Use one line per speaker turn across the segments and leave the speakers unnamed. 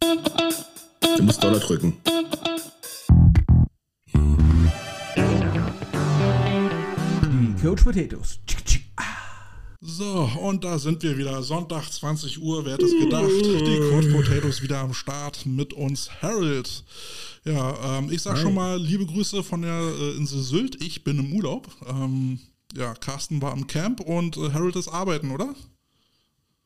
Du musst Dollar drücken.
Die Coach Potatoes.
So, und da sind wir wieder. Sonntag, 20 Uhr, wer hätte es gedacht? Die Coach Potatoes wieder am Start mit uns, Harold. Ja, ähm, ich sag schon mal liebe Grüße von der äh, Insel Sylt. Ich bin im Urlaub. Ähm, ja, Carsten war am Camp und äh, Harold ist arbeiten, oder?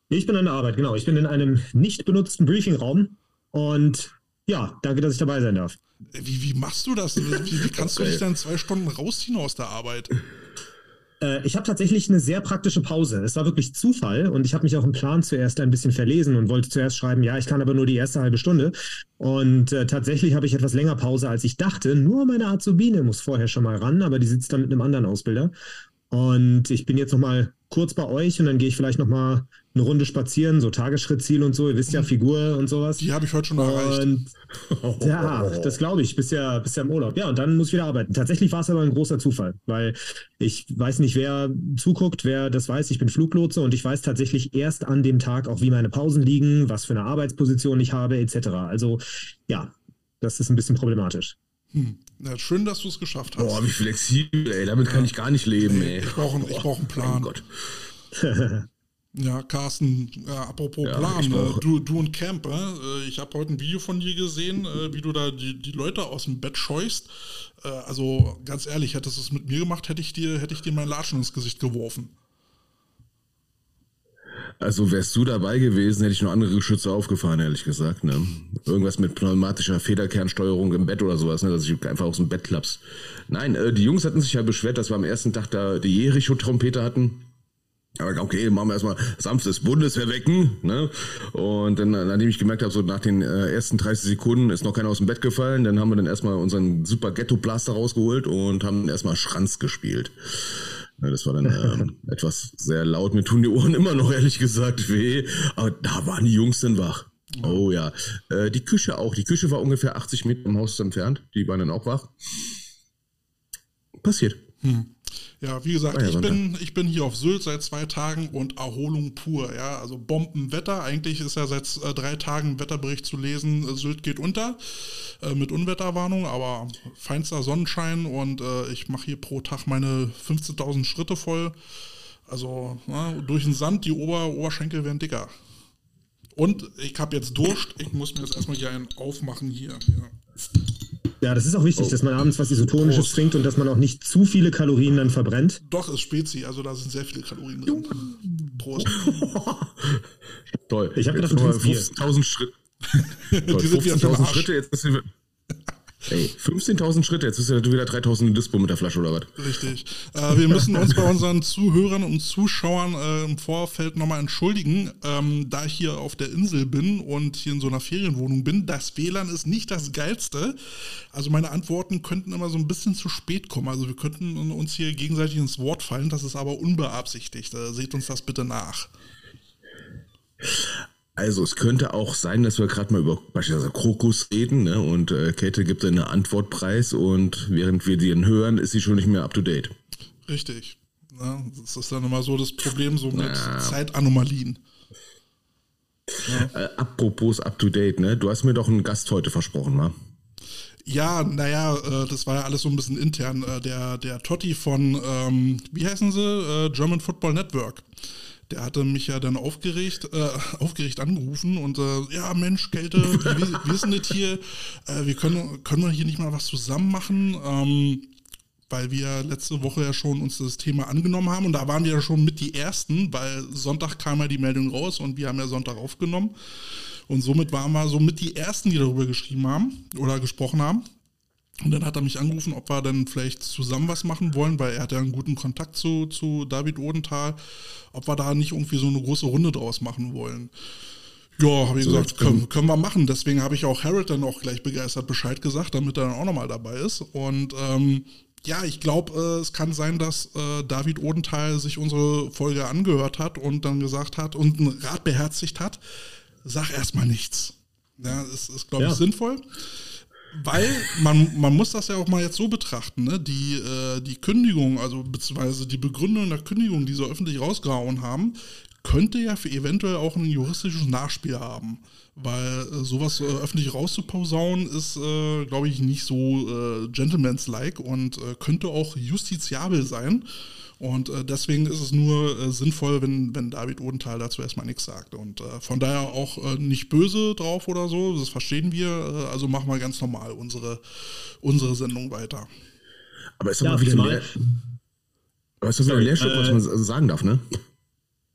Ich bin an der Arbeit, genau. Ich bin in einem nicht benutzten Briefingraum und ja, danke, dass ich dabei sein darf.
Wie, wie machst du das? Wie, wie kannst du dich dann zwei Stunden rausziehen aus der Arbeit?
Äh, ich habe tatsächlich eine sehr praktische Pause. Es war wirklich Zufall und ich habe mich auch im Plan zuerst ein bisschen verlesen und wollte zuerst schreiben, ja, ich kann aber nur die erste halbe Stunde. Und äh, tatsächlich habe ich etwas länger Pause, als ich dachte. Nur meine Azubine muss vorher schon mal ran, aber die sitzt dann mit einem anderen Ausbilder. Und ich bin jetzt noch mal kurz bei euch und dann gehe ich vielleicht noch mal eine Runde spazieren, so Tagesschrittziel und so. Ihr wisst ja, Figur und sowas.
Die habe ich heute schon erreicht.
Und ja, das glaube ich. Bist ja, bist ja im Urlaub. Ja, und dann muss ich wieder arbeiten. Tatsächlich war es aber ein großer Zufall, weil ich weiß nicht, wer zuguckt, wer das weiß. Ich bin Fluglotse und ich weiß tatsächlich erst an dem Tag auch, wie meine Pausen liegen, was für eine Arbeitsposition ich habe, etc. Also ja, das ist ein bisschen problematisch.
Hm. Ja, schön, dass du es geschafft hast.
Boah, wie flexibel, ey. Damit kann ich gar nicht leben, ey.
Ich brauche ich brauch einen Plan.
Oh Gott.
Ja, Carsten, äh, apropos
Ja,
Plan,
ich
äh,
auch.
du, du und Camp, äh, ich habe heute ein Video von dir gesehen, äh, wie du da die, die Leute aus dem Bett scheust. Äh, also ganz ehrlich, hättest du es mit mir gemacht, hätte ich dir, hätte ich dir meinen Latschen ins Gesicht geworfen.
Also wärst du dabei gewesen, hätte ich noch andere Geschütze aufgefahren, ehrlich gesagt. Ne? Irgendwas mit pneumatischer Federkernsteuerung im Bett oder sowas, ne? dass ich einfach aus dem Bett klaps. Nein, äh, die Jungs hatten sich ja beschwert, dass wir am ersten Tag da die Jericho-Trompete hatten. Aber okay, machen wir erstmal sanftes Bundeswehr wecken. Ne? Und dann, nachdem ich gemerkt habe, so nach den äh, ersten 30 Sekunden ist noch keiner aus dem Bett gefallen, dann haben wir dann erstmal unseren super Ghetto-Blaster rausgeholt und haben erstmal Schranz gespielt. Ja, das war dann ähm, etwas sehr laut. Mir tun die Ohren immer noch ehrlich gesagt weh. Aber da waren die Jungs dann wach. Oh ja. Äh, die Küche auch. Die Küche war ungefähr 80 Meter vom Haus entfernt. Die waren dann auch wach. Passiert.
Ja, wie gesagt, ich, bin, ich bin hier auf Sylt seit zwei Tagen und Erholung pur. Ja, also Bombenwetter. Eigentlich ist ja seit äh, drei Tagen ein Wetterbericht zu lesen. Sylt geht unter äh, mit Unwetterwarnung, aber feinster Sonnenschein und äh, ich mache hier pro Tag meine 15.000 Schritte voll. Also na, durch den Sand, die Ober Oberschenkel werden dicker. Und ich habe jetzt Durst. Ich muss mir jetzt erstmal hier einen aufmachen hier. Ja.
Ja, das ist auch wichtig,
Oh.
dass man abends was Isotonisches
Prost.
trinkt und dass man auch nicht zu viele Kalorien dann verbrennt.
Doch, ist Spezi, also da sind sehr viele Kalorien drin. Prost.
Toll.
Ich hab
Jetzt
gedacht, du trinkst Bier.
15.000 Schritte. Toll,
Die sind wieder für den
15.000
Arsch.
Schritte, jetzt bist du. Ey, 15.000 Schritte, jetzt bist du wieder 3.000 Dispo mit der Flasche oder was?
Richtig. Äh, wir müssen uns bei unseren Zuhörern und Zuschauern äh, im Vorfeld nochmal entschuldigen, ähm, da ich hier auf der Insel bin und hier in so einer Ferienwohnung bin. Das WLAN ist nicht das geilste. Also meine Antworten könnten immer so ein bisschen zu spät kommen. Also wir könnten uns hier gegenseitig ins Wort fallen. Das ist aber unbeabsichtigt. Äh, seht uns das bitte nach.
Also es könnte auch sein, dass wir gerade mal über beispielsweise Krokus reden, ne? Und äh, Kate gibt eine Antwortpreis und während wir den hören, ist sie schon nicht mehr up to date.
Richtig. Ja, das ist dann immer so das Problem so mit Zeitanomalien.
Äh, apropos up to date, ne? Du hast mir doch einen Gast heute versprochen, wa?
Ja, naja, äh, das war ja alles so ein bisschen intern. Äh, der, der Totti von, ähm, wie heißen sie? Äh, German Football Network. Der hatte mich ja dann aufgeregt, äh, aufgeregt angerufen und äh, ja, Mensch, Kälte, wie ist denn das hier? Äh, wir können, können wir hier nicht mal was zusammen machen? Ähm, weil wir letzte Woche ja schon uns das Thema angenommen haben und da waren wir ja schon mit die Ersten, weil Sonntag kam ja die Meldung raus und wir haben ja Sonntag aufgenommen. Und somit waren wir so mit die Ersten, die darüber geschrieben haben oder gesprochen haben. Und dann hat er mich angerufen, ob wir dann vielleicht zusammen was machen wollen, weil er hat ja einen guten Kontakt zu, zu David Odenthal, ob wir da nicht irgendwie so eine große Runde draus machen wollen. Ja, habe ich
So,
gesagt, können, können wir machen. Deswegen habe ich auch Harold dann auch gleich begeistert Bescheid gesagt, damit er dann auch nochmal dabei ist. Und ähm, ja, ich glaube, äh, es kann sein, dass äh, David Odenthal sich unsere Folge angehört hat und dann gesagt hat und einen Rat beherzigt hat, sag erstmal nichts. Ja, es ist, glaube ich,
Ja.
sinnvoll. Weil man, man muss das ja auch mal jetzt so betrachten, ne? Die, äh, die Kündigung, also beziehungsweise die Begründung der Kündigung, die sie öffentlich rausgehauen haben, könnte ja für eventuell auch ein juristisches Nachspiel haben. Weil äh, sowas äh, öffentlich rauszuposaunen ist, äh, glaube ich, nicht so äh, gentleman's-like und äh, könnte auch justiziabel sein. Und äh, deswegen ist es nur äh, sinnvoll, wenn, wenn David Odenthal dazu erstmal nichts sagt. Und äh, von daher auch äh, nicht böse drauf oder so, das verstehen wir. Äh, also machen wir ganz normal unsere, unsere Sendung weiter.
Aber ist doch
Ja,
mal wieder ein
zumal-
Lehr aber ist doch wieder ein
Sorry,
Lehrstück, was
äh,
man sagen darf, ne?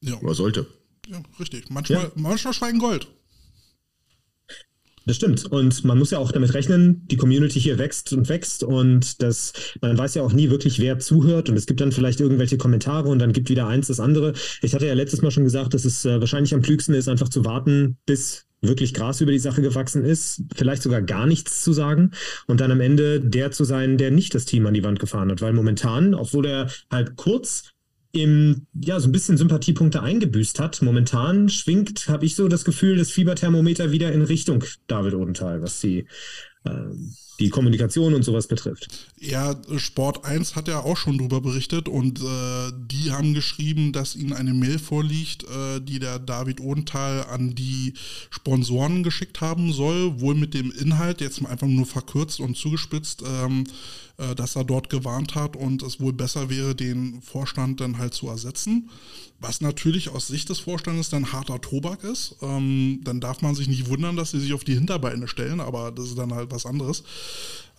Ja,
Oder sollte.
ja richtig. Manchmal,
Ja.
manchmal schweigen Gold.
Das stimmt. Und man muss ja auch damit rechnen, die Community hier wächst und wächst und das, man weiß ja auch nie wirklich, wer zuhört und es gibt dann vielleicht irgendwelche Kommentare und dann gibt wieder eins das andere. Ich hatte ja letztes Mal schon gesagt, dass es äh, wahrscheinlich am klügsten ist, einfach zu warten, bis wirklich Gras über die Sache gewachsen ist, vielleicht sogar gar nichts zu sagen und dann am Ende der zu sein, der nicht das Team an die Wand gefahren hat. Weil momentan, obwohl er halt kurz im, ja, so ein bisschen Sympathiepunkte eingebüßt hat. Momentan schwingt, habe ich so das Gefühl, das Fieberthermometer wieder in Richtung David Odenthal, was die, ähm, die Kommunikation und sowas betrifft.
Ja, Sport 1 hat ja auch schon drüber berichtet und äh, die haben geschrieben, dass ihnen eine Mail vorliegt, äh, die der David Odenthal an die Sponsoren geschickt haben soll, wohl mit dem Inhalt, jetzt einfach nur verkürzt und zugespitzt, ähm, äh, dass er dort gewarnt hat und es wohl besser wäre, den Vorstand dann halt zu ersetzen. Was natürlich aus Sicht des Vorstandes dann harter Tobak ist. Ähm, dann darf man sich nicht wundern, dass sie sich auf die Hinterbeine stellen, aber das ist dann halt was anderes.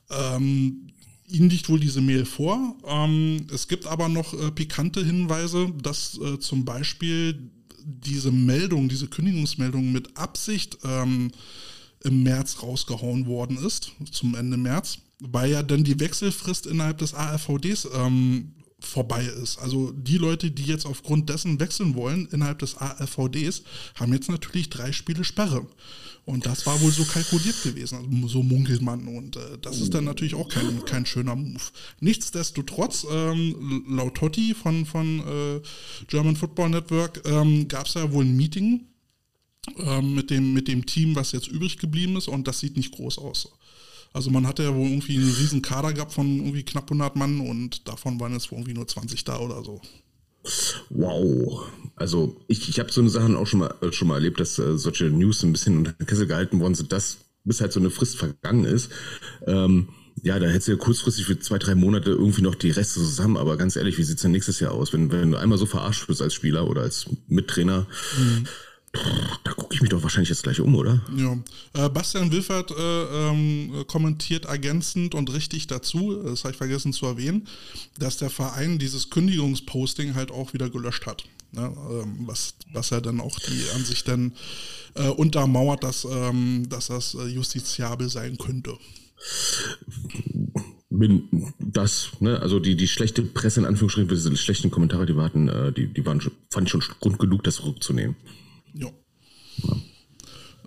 Ähm, Ihnen liegt wohl diese Mail vor. Ähm, es gibt aber noch äh, pikante Hinweise, dass äh, zum Beispiel diese Meldung, diese Kündigungsmeldung mit Absicht ähm, im März rausgehauen worden ist, zum Ende März, weil ja dann die Wechselfrist innerhalb des ARVDs ähm, vorbei ist. Also die Leute, die jetzt aufgrund dessen wechseln wollen innerhalb des ARVDs, haben jetzt natürlich drei Spiele Sperre. Und das war wohl so kalkuliert gewesen, also so munkelt man. Und äh, das ist dann natürlich auch kein, kein schöner Move. Nichtsdestotrotz, ähm, laut Totti von, von äh, German Football Network ähm, gab es ja wohl ein Meeting ähm, mit, dem, mit dem Team, was jetzt übrig geblieben ist. Und das sieht nicht groß aus. Also man hatte ja wohl irgendwie einen riesen Kader gehabt von irgendwie knapp 100 Mann und davon waren jetzt wohl irgendwie nur 20 da oder so.
Wow. Also ich, ich habe so eine Sachen auch schon mal, äh, schon mal erlebt, dass äh, solche News ein bisschen unter den Kessel gehalten worden sind, dass bis halt so eine Frist vergangen ist. Ähm, ja, da hättest du ja kurzfristig für zwei, drei Monate irgendwie noch die Reste zusammen, aber ganz ehrlich, wie sieht's denn nächstes Jahr aus? Wenn, wenn du einmal so verarscht wirst als Spieler oder als Mittrainer, pff, da gucke ich mich doch wahrscheinlich jetzt gleich um, oder?
Ja. Äh, Bastian Wilfert äh, ähm, kommentiert ergänzend und richtig dazu, das habe ich vergessen zu erwähnen, dass der Verein dieses Kündigungsposting halt auch wieder gelöscht hat. Ne? Ähm, was, was ja dann auch die Ansicht dann äh, untermauert, dass, ähm, dass das äh, justiziabel sein könnte.
Bin das, ne, also die, die schlechte Presse in Anführungsstrichen, diese schlechten Kommentare, die warten, äh, die, die waren schon, fand ich schon Grund genug, das zurückzunehmen.
Ja.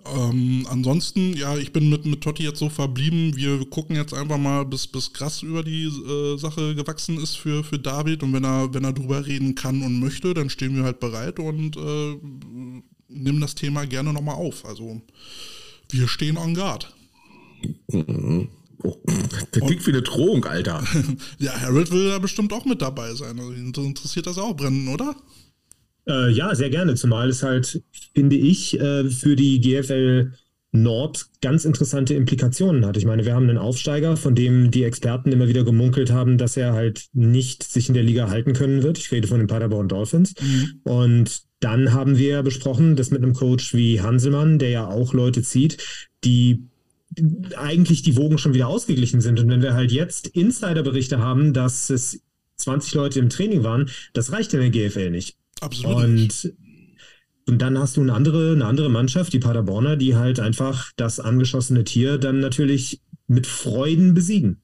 Ähm, ansonsten, ja, ich bin mit, mit Totti jetzt so verblieben. Wir gucken jetzt einfach mal, bis, bis krass über die äh, Sache gewachsen ist für, für David. Und wenn er, wenn er drüber reden kann und möchte, dann stehen wir halt bereit und äh, nehmen das Thema gerne nochmal auf. Also wir stehen en garde.
Oh, das klingt wie eine Drohung, Alter.
Ja, Harold will da bestimmt auch mit dabei sein. Also interessiert das auch brennend, oder?
Äh, ja, sehr gerne, zumal es halt, finde ich, äh, für die GFL Nord ganz interessante Implikationen hat. Ich meine, wir haben einen Aufsteiger, von dem die Experten immer wieder gemunkelt haben, dass er halt nicht sich in der Liga halten können wird. Ich rede von den Paderborn Dolphins. Und dann haben wir besprochen, dass mit einem Coach wie Hanselmann, der ja auch Leute zieht, die eigentlich die Wogen schon wieder ausgeglichen sind. Und wenn wir halt jetzt Insiderberichte haben, dass es 20 Leute im Training waren, das reicht in der GFL nicht.
Absolut.
Und, und dann hast du eine andere, eine andere Mannschaft, die Paderborner, die halt einfach das angeschossene Tier dann natürlich mit Freuden besiegen.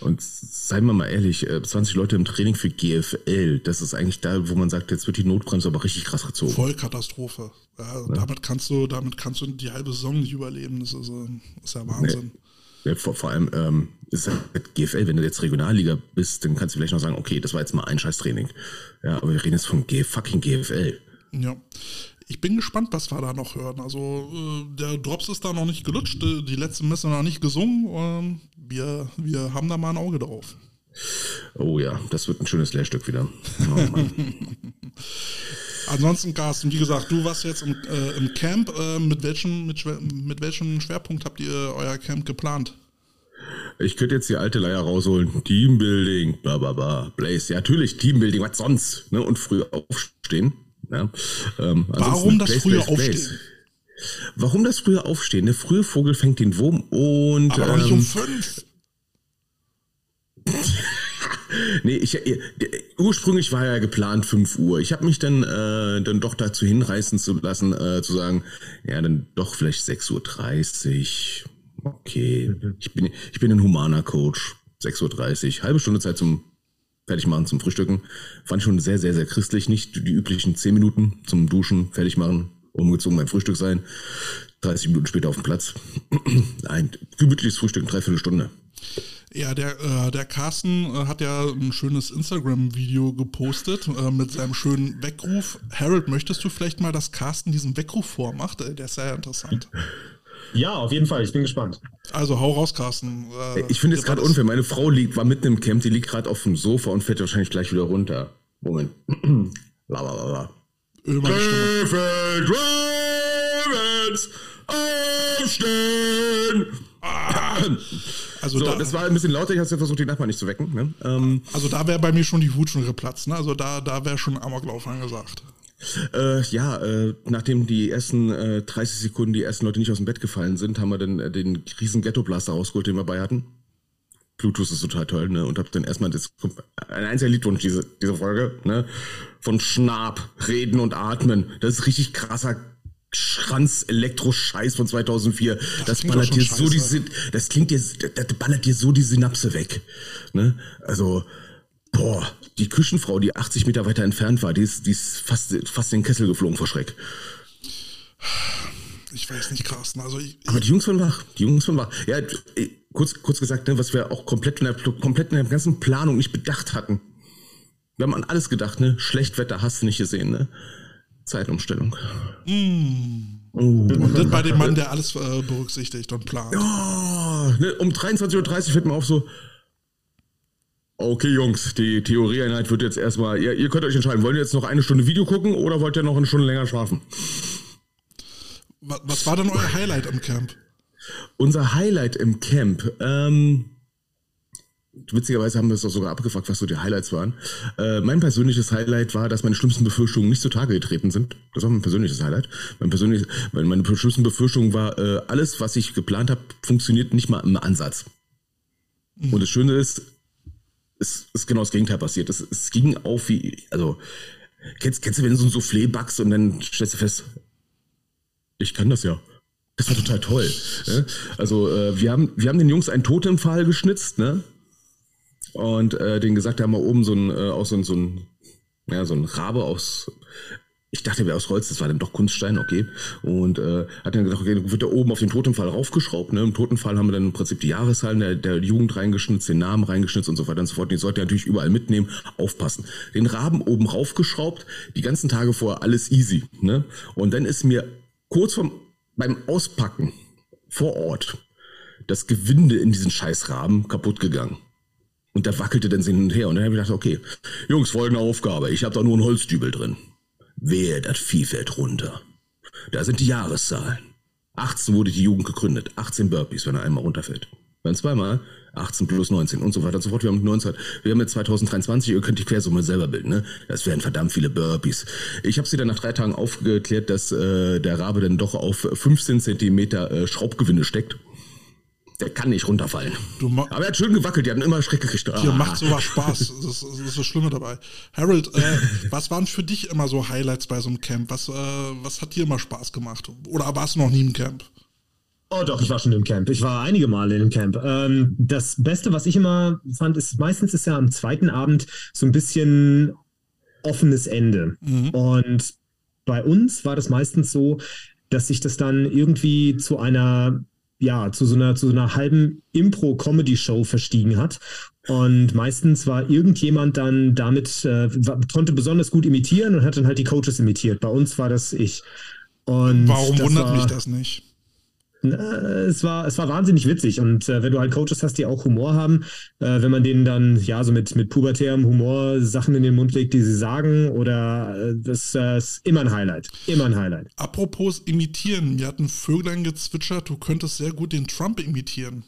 Und seien wir mal ehrlich, äh, 20 Leute im Training für GFL, das ist eigentlich da, wo man sagt, jetzt wird die Notbremse aber richtig krass gezogen.
Vollkatastrophe. Ja, Damit kannst du, damit kannst du die halbe Saison nicht überleben. Das ist, äh, ist ja Wahnsinn.
Ja, vor, vor allem ähm, ist halt GFL, wenn du jetzt Regionalliga bist, dann kannst du vielleicht noch sagen, okay, das war jetzt mal ein Scheißtraining. Ja, aber wir reden jetzt von G fucking GFL.
Ja. Ich bin gespannt, was wir da noch hören. Also äh, der Drops ist da noch nicht gelutscht, äh, die letzte Messe noch nicht gesungen. Ähm, wir, wir haben da mal ein Auge drauf.
Oh ja, das wird ein schönes Lehrstück wieder. Oh
Ansonsten, Carsten, wie gesagt, du warst jetzt im, äh, im Camp. Äh, mit, welchem, mit, mit welchem Schwerpunkt habt ihr euer Camp geplant?
Ich könnte jetzt die alte Leier rausholen. Teambuilding, bla bla bla. Blaze, ja, natürlich, Teambuilding, was sonst? Ne? Und früh aufstehen. Ja.
Ähm, Warum das Blaze, frühe Blaze, Aufstehen? Blaze.
Warum das frühe Aufstehen? Der frühe Vogel fängt den Wurm und.
Aber ähm, nicht um ähm, fünf.
nee, ich, äh, ursprünglich war ja geplant 5 Uhr. Ich habe mich dann, äh, dann doch dazu hinreißen zu lassen, äh, zu sagen, ja, dann doch vielleicht 6.30 Uhr. Okay, ich bin, ich bin ein humaner Coach. 6.30 Uhr, halbe Stunde Zeit zum Fertigmachen, zum Frühstücken. Fand ich schon sehr, sehr, sehr christlich. Nicht die üblichen 10 Minuten zum Duschen, fertig machen, umgezogen beim Frühstück sein. 30 Minuten später auf dem Platz. Ein gemütliches Frühstück, dreiviertel Stunde.
Ja, der, äh, der Carsten äh, hat ja ein schönes Instagram-Video gepostet äh, mit seinem schönen Weckruf. Harold, möchtest du vielleicht mal, dass Carsten diesen Weckruf vormacht? Äh, der ist sehr interessant.
Ja, auf jeden Fall. Ich bin gespannt.
Also hau raus, Carsten.
Äh, ich finde es gerade unfair. Meine Frau liegt, war mitten im Camp, die liegt gerade auf dem Sofa und fährt wahrscheinlich gleich wieder runter. Moment. Lalalala. Krefeld Ravens aufstehen! Ah. Also so, da, das war ein bisschen lauter, ich habe versucht, die Nachbarn nicht zu wecken. Ne? Ähm,
also da wäre bei mir schon die Wut schon geplatzt. Ne? Also da, da wäre schon Amoklauf angesagt.
Äh, ja, äh, nachdem die ersten äh, 30 Sekunden die ersten Leute nicht aus dem Bett gefallen sind, haben wir dann äh, den riesen Ghetto-Blaster rausgeholt, den wir bei hatten. Bluetooth ist total toll, ne? Und hab dann erstmal das, ein einziger Liedwunsch, diese, diese Folge, ne? Von Schnaab, Reden und Atmen. Das ist richtig krasser Schranz-Elektro-Scheiß von 2004. Das, das ballert dir so die, das klingt dir, das ballert dir so die Synapse weg. Ne? Also, boah, die Küchenfrau, die 80 Meter weiter entfernt war, die ist, die ist fast, fast in den Kessel geflogen vor Schreck.
Ich weiß nicht, Carsten. Also ich,
Aber die Jungs von wach, die Jungs von wach. Ja, kurz, kurz gesagt, ne, was wir auch komplett in, der, komplett in der ganzen Planung nicht bedacht hatten. Wir haben an alles gedacht, ne? Schlechtwetter hast du nicht gesehen, ne? Zeitumstellung.
Mm. Oh. Und das bei dem Mann, der alles äh, berücksichtigt und plant.
Oh, ne, um 23.30 Uhr fällt mir auf so, okay Jungs, die Theorieeinheit wird jetzt erstmal, ihr, ihr könnt euch entscheiden, wollt ihr jetzt noch eine Stunde Video gucken oder wollt ihr noch eine Stunde länger schlafen?
Was war denn euer Highlight am Camp?
Unser Highlight im Camp, ähm, Witzigerweise haben wir es auch sogar abgefragt, was so die Highlights waren. Äh, mein persönliches Highlight war, dass meine schlimmsten Befürchtungen nicht zutage getreten sind. Das war mein persönliches Highlight. Mein persönliches, meine schlimmsten Befürchtungen war, äh, alles, was ich geplant habe, funktioniert nicht mal im Ansatz. Mhm. Und das Schöne ist, es ist genau das Gegenteil passiert. Es, es ging auf wie, also, kennst, kennst du, wenn du so ein Soufflé backst und dann stellst du fest, ich kann das ja. Das war total toll. Ne? Also, äh, wir, haben, wir haben den Jungs einen Totempfahl geschnitzt, ne? Und äh, den gesagt, da haben wir oben so ein, äh, auch so ein, so ein, ja, so ein Rabe aus, ich dachte, wäre aus Holz, das war dann doch Kunststein, okay. Und äh, hat dann gesagt, okay, wird da oben auf den Totenfall raufgeschraubt. Ne? Im Totenfall haben wir dann im Prinzip die Jahreszahlen der, der Jugend reingeschnitzt, den Namen reingeschnitzt und so weiter und so fort. Die sollte natürlich überall mitnehmen, aufpassen. Den Raben oben raufgeschraubt, die ganzen Tage vorher alles easy. Ne? Und dann ist mir kurz vom, beim Auspacken vor Ort das Gewinde in diesen Scheißraben kaputt gegangen. Und da wackelte dann hin und her. Und dann habe ich gedacht, okay, Jungs, folgende Aufgabe. Ich habe da nur einen Holzdübel drin. Wehe, das Vieh fällt runter. Da sind die Jahreszahlen. 18 wurde die Jugend gegründet. 18 Burpees, wenn er einmal runterfällt. Dann zweimal 18 plus 19 und so weiter und so fort. Wir haben 19, wir haben jetzt 2023, ihr könnt die Quersumme selber bilden, ne? Das wären verdammt viele Burpees. Ich habe sie dann nach drei Tagen aufgeklärt, dass äh, der Rabe dann doch auf 15 Zentimeter äh, Schraubgewinde steckt. Der kann nicht runterfallen. Aber er hat schön gewackelt, die hatten immer Schreck gekriegt.
Ah. Dir macht sowas Spaß. Das ist, das ist das Schlimme dabei. Harold, äh, was waren für dich immer so Highlights bei so einem Camp? Was, äh, was hat dir immer Spaß gemacht? Oder warst du noch nie im Camp?
Oh doch, ich war schon im Camp. Ich war einige Male im Camp. Ähm, das Beste, was ich immer fand, ist, meistens ist ja am zweiten Abend so ein bisschen offenes Ende. Mhm. Und bei uns war das meistens so, dass sich das dann irgendwie zu einer ja, zu so einer, zu so einer halben Impro-Comedy-Show verstiegen hat. Und meistens war irgendjemand dann damit, äh, konnte besonders gut imitieren und hat dann halt die Coaches imitiert. Bei uns war das ich. Und
Warum wundert
war,
mich das nicht?
Es war, es war wahnsinnig witzig. Und äh, wenn du halt Coaches hast, die auch Humor haben, äh, wenn man denen dann ja so mit, mit pubertärem Humor Sachen in den Mund legt, die sie sagen, oder äh, das äh, ist immer ein Highlight. Immer ein Highlight.
Apropos imitieren, mir hat ein Vöglein gezwitschert, du könntest sehr gut den Trump imitieren.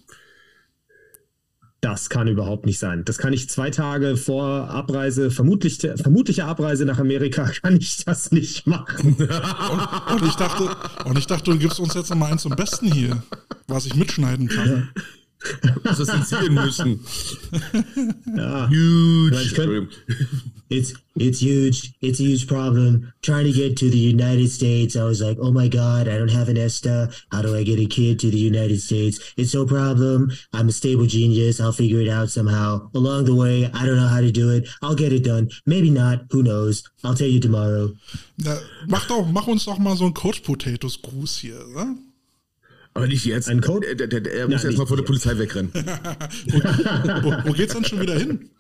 Das kann überhaupt nicht sein. Das kann ich zwei Tage vor Abreise, vermutlich, vermutliche Abreise nach Amerika, kann ich das nicht machen.
Und, und ich dachte, und ich dachte, du gibst uns jetzt noch mal eins zum Besten hier, was ich mitschneiden kann.
Muss das zensieren müssen.
Ja.
Huge.
Ich könnt-
it's it's huge. It's a huge problem. Trying to get to the United States, I was like, oh my god, I don't have an ESTA. How do I get a kid to the United States? It's no problem. I'm a stable genius. I'll figure it out somehow. Along the way, I don't know how to do it. I'll get it done. Maybe not. Who knows? I'll tell you tomorrow.
Na, mach, doch, mach uns doch mal so einen Coach Potatoes Gruß hier, oder?
Aber nicht jetzt.
Ein Code?
Der, der, der, er muss
Ja,
erst mal
nicht
vor der. Polizei wegrennen.
Wo, wo geht's denn schon wieder hin?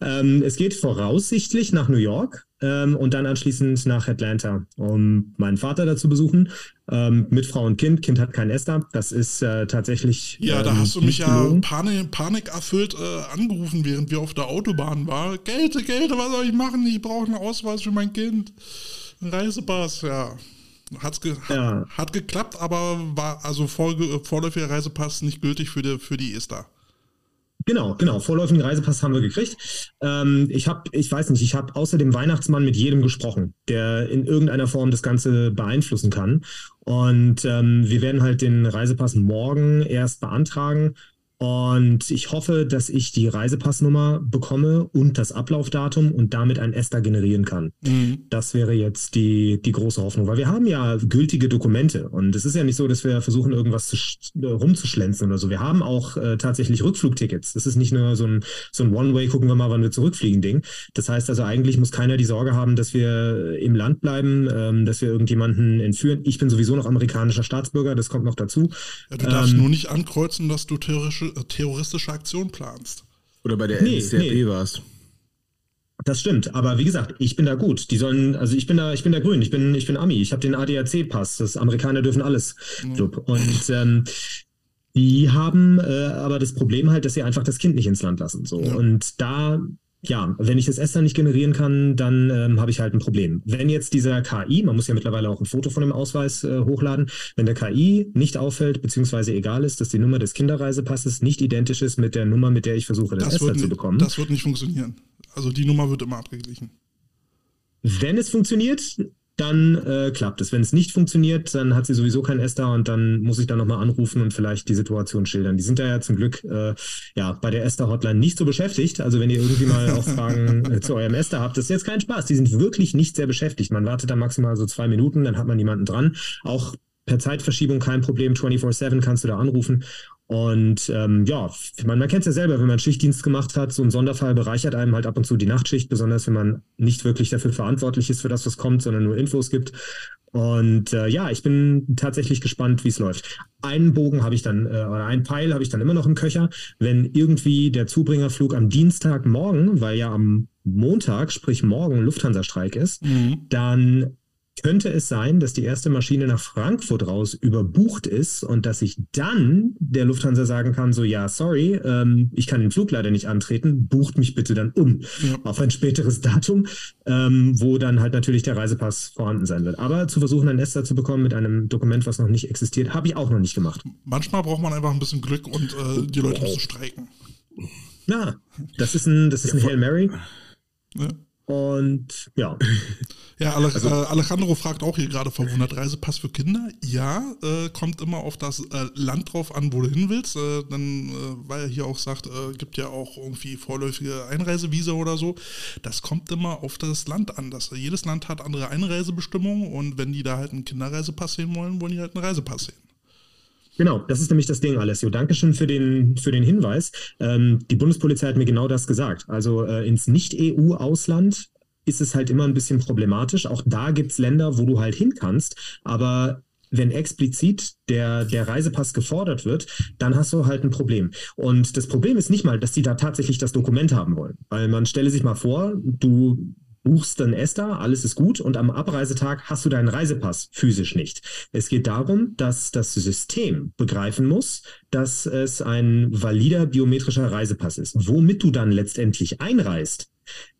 Ähm, es geht voraussichtlich nach New York ähm, und dann anschließend nach Atlanta, um meinen Vater da zu besuchen. Ähm, mit Frau und Kind. Kind hat kein Ester. Das ist äh, tatsächlich.
Ja, da
ähm,
hast du mich
nicht
ja
gelogen.
panik, panikerfüllt äh, angerufen, während wir auf der Autobahn waren. Gelte, Gelte, was soll ich machen? Ich brauche einen Ausweis für mein Kind. Ein Reisepass, ja. Hat's ge
Ja.
Hat geklappt, aber war also vorge vorläufiger Reisepass nicht gültig für die, für die ESTA.
Genau, genau. Vorläufigen Reisepass haben wir gekriegt. Ähm, ich habe, ich weiß nicht, ich habe außer dem Weihnachtsmann mit jedem gesprochen, der in irgendeiner Form das Ganze beeinflussen kann. Und ähm, wir werden halt den Reisepass morgen erst beantragen. Und ich hoffe, dass ich die Reisepassnummer bekomme und das Ablaufdatum und damit ein ESTA generieren kann. Das wäre jetzt die, die große Hoffnung, weil wir haben ja gültige Dokumente und es ist ja nicht so, dass wir versuchen, irgendwas zu, äh, rumzuschlänzen oder so. Wir haben auch äh, tatsächlich Rückflugtickets. Das ist nicht nur so ein, so ein One-Way, gucken wir mal, wann wir zurückfliegen Ding. Das heißt also, eigentlich muss keiner die Sorge haben, dass wir im Land bleiben, ähm, dass wir irgendjemanden entführen. Ich bin sowieso noch amerikanischer Staatsbürger, das kommt noch dazu.
Ja, du darfst
Ähm,
nur nicht ankreuzen, dass du äh, terroristische Aktion planst.
Oder bei der
Nee,
NSDAP
nee.
warst.
Das stimmt, aber wie gesagt, ich bin da gut. Die sollen, also ich bin da, ich bin da grün, ich bin, ich bin Ami, ich habe den ADAC-Pass, das Amerikaner dürfen alles Club. Und ähm, die haben äh, aber das Problem halt, dass sie einfach das Kind nicht ins Land lassen. So.
Ja.
Und da, ja, wenn ich das ESTA nicht generieren kann, dann ähm, habe ich halt ein Problem. Wenn jetzt dieser KI, man muss ja mittlerweile auch ein Foto von dem Ausweis äh, hochladen, wenn der KI nicht auffällt, beziehungsweise egal ist, dass die Nummer des Kinderreisepasses nicht identisch ist mit der Nummer, mit der ich versuche, das,
Das
ESTA
wird,
zu bekommen.
das wird nicht funktionieren. Also die Nummer wird immer abgeglichen.
Wenn es funktioniert, dann äh, klappt es. Wenn es nicht funktioniert, dann hat sie sowieso kein ESTA und dann muss ich dann nochmal anrufen und vielleicht die Situation schildern. Die sind da ja zum Glück äh, ja bei der ESTA-Hotline nicht so beschäftigt. Also wenn ihr irgendwie mal auch Fragen äh, zu eurem ESTA habt, das ist jetzt kein Spaß. Die sind wirklich nicht sehr beschäftigt. Man wartet da maximal so zwei Minuten, dann hat man jemanden dran. Auch per Zeitverschiebung kein Problem. 24-7 kannst du da anrufen. Und ähm, ja, man, man kennt es ja selber, wenn man Schichtdienst gemacht hat, so ein Sonderfall bereichert einem halt ab und zu die Nachtschicht, besonders wenn man nicht wirklich dafür verantwortlich ist für das, was kommt, sondern nur Infos gibt. Und äh, ja, ich bin tatsächlich gespannt, wie es läuft. Einen Bogen habe ich dann, äh, oder einen Pfeil habe ich dann immer noch im Köcher. Wenn irgendwie der Zubringerflug am Dienstagmorgen, weil ja am Montag, sprich morgen Lufthansa-Streik ist, dann könnte es sein, dass die erste Maschine nach Frankfurt raus überbucht ist und dass ich dann der Lufthansa sagen kann, so ja, sorry, ähm, ich kann den Flug leider nicht antreten, bucht mich bitte dann um
Ja.
auf ein späteres Datum, ähm, wo dann halt natürlich der Reisepass vorhanden sein wird. Aber zu versuchen, ein ESTA zu bekommen mit einem Dokument, was noch nicht existiert, habe ich auch noch nicht gemacht.
Manchmal braucht man einfach ein bisschen Glück und äh, die Leute müssen streiken.
Ja, das ist ein, das ist ein Hail Mary
Ne?
Und ja,
Ja,
Also
äh, Alejandro fragt auch hier gerade verwundert, Reisepass für Kinder? Ja, äh, kommt immer auf das äh, Land drauf an, wo du hin willst. Äh, dann, äh, weil er hier auch sagt, äh, gibt ja auch irgendwie vorläufige Einreisevisa oder so. Das kommt immer auf das Land an. Das, jedes Land hat andere Einreisebestimmungen und wenn die da halt einen Kinderreisepass sehen wollen, wollen die halt einen Reisepass sehen.
Genau, das ist nämlich das Ding, Alessio. Dankeschön für den, für den Hinweis. Ähm, die Bundespolizei hat mir genau das gesagt. Also äh, ins Nicht-EU-Ausland ist es halt immer ein bisschen problematisch. Auch da gibt's Länder, wo du halt hin kannst, aber wenn explizit der, der Reisepass gefordert wird, dann hast du halt ein Problem. Und das Problem ist nicht mal, dass die da tatsächlich das Dokument haben wollen. Weil man stelle sich mal vor, du buchst dann Esther, alles ist gut und am Abreisetag hast du deinen Reisepass physisch nicht. Es geht darum, dass das System begreifen muss, dass es ein valider biometrischer Reisepass ist. Womit du dann letztendlich einreist,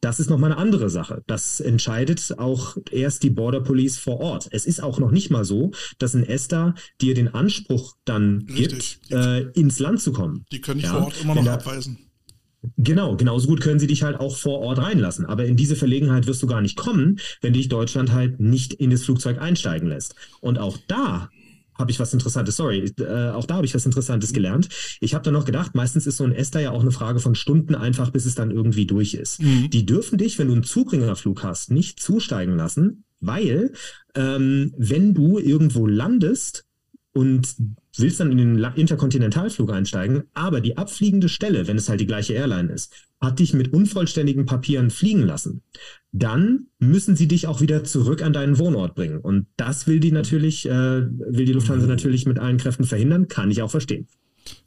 das ist nochmal eine andere Sache. Das entscheidet auch erst die Border Police vor Ort. Es ist auch noch nicht mal so, dass ein Esther dir den Anspruch dann
Richtig.
gibt, äh, ins Land zu kommen.
Die können dich
Ja,
vor Ort immer noch
da-
abweisen.
Genau, genauso gut können sie dich halt auch vor Ort reinlassen. Aber in diese Verlegenheit wirst du gar nicht kommen, wenn dich Deutschland halt nicht in das Flugzeug einsteigen lässt. Und auch da habe ich was Interessantes, sorry, äh, auch da habe ich was Interessantes gelernt. Ich habe da noch gedacht, meistens ist so ein Esther ja auch eine Frage von Stunden einfach, bis es dann irgendwie durch ist.
Mhm.
Die dürfen dich, wenn du einen Zubringerflug hast, nicht zusteigen lassen, weil ähm, wenn du irgendwo landest und willst dann in den Interkontinentalflug einsteigen, aber die abfliegende Stelle, wenn es halt die gleiche Airline ist, hat dich mit unvollständigen Papieren fliegen lassen, dann müssen sie dich auch wieder zurück an deinen Wohnort bringen. Und das will die natürlich, äh, will die Lufthansa natürlich mit allen Kräften verhindern, kann ich auch verstehen.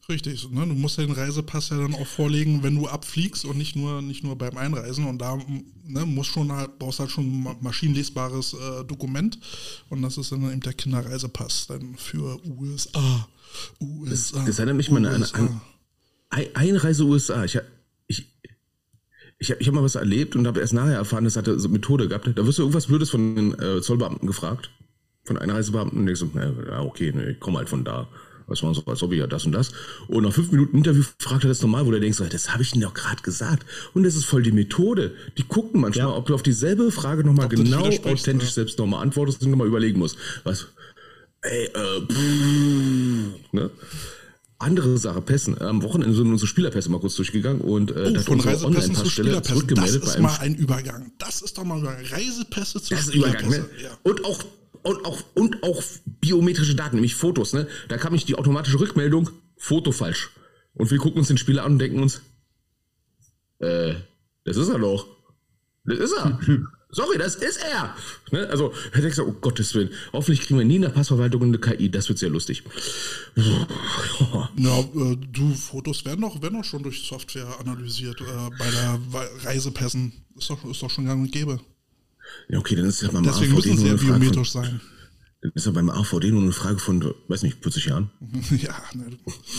Richtig, ne? du musst den Reisepass ja dann auch vorlegen, wenn du abfliegst und nicht nur, nicht nur beim Einreisen. Und da ne, muss schon halt, brauchst halt schon ein ma- maschinenlesbares äh, Dokument. Und das ist dann eben der Kinderreisepass dann für USA. USA.
das erinnert mich mal an- Einreise USA. Ich, ich, ich habe ich hab mal was erlebt und habe erst nachher erfahren, das hatte so eine Methode gehabt. Da wirst du irgendwas Blödes von den äh, Zollbeamten gefragt. Von Einreisebeamten. Und ich so, na, okay, ne, ich komme halt von da. Was war so, als ob ich ja das und das. Und nach fünf Minuten Interview fragt er das normal, wo du denkst, das habe ich ihnen doch gerade gesagt. Und das ist voll die Methode. Die gucken manchmal,
Ja.
ob du auf dieselbe Frage nochmal genau authentisch
ja.
selbst nochmal antwortest und nochmal überlegen musst. Was? Ey, äh, pff, ne? Andere Sache, Pässen. Am Wochenende sind unsere Spielerpässe mal kurz durchgegegangen und äh,
Oh, von Reisepässen zu Spielerpässen. Das ist mal ein Übergang. Das ist doch mal ein Übergang. Reisepässe zu
das ein Übergang, ne?
Spielerpässe. Ja.
Und auch, und auch, und auch biometrische Daten, nämlich Fotos, ne? Da kam ich die automatische Rückmeldung, Foto falsch. Und wir gucken uns den Spieler an und denken uns, äh, das ist er doch. Das ist er. Sorry, das ist er. Ne? Also, hätte ich gesagt, oh Gottes Willen, hoffentlich kriegen wir nie in der Passverwaltung eine KI, das wird sehr lustig.
Ja, äh, du, Fotos werden doch, werden doch schon durch Software analysiert. Äh, bei der Reisepässen ist doch, ist doch schon gang und gäbe.
Ja, okay, dann ist ja beim
Deswegen
AVD
müssen sie
nur
ja
eine Frage von,
biometrisch sein.
dann ist ja beim AVD nur eine Frage von, weiß nicht, 40 Jahren.
ja, ne,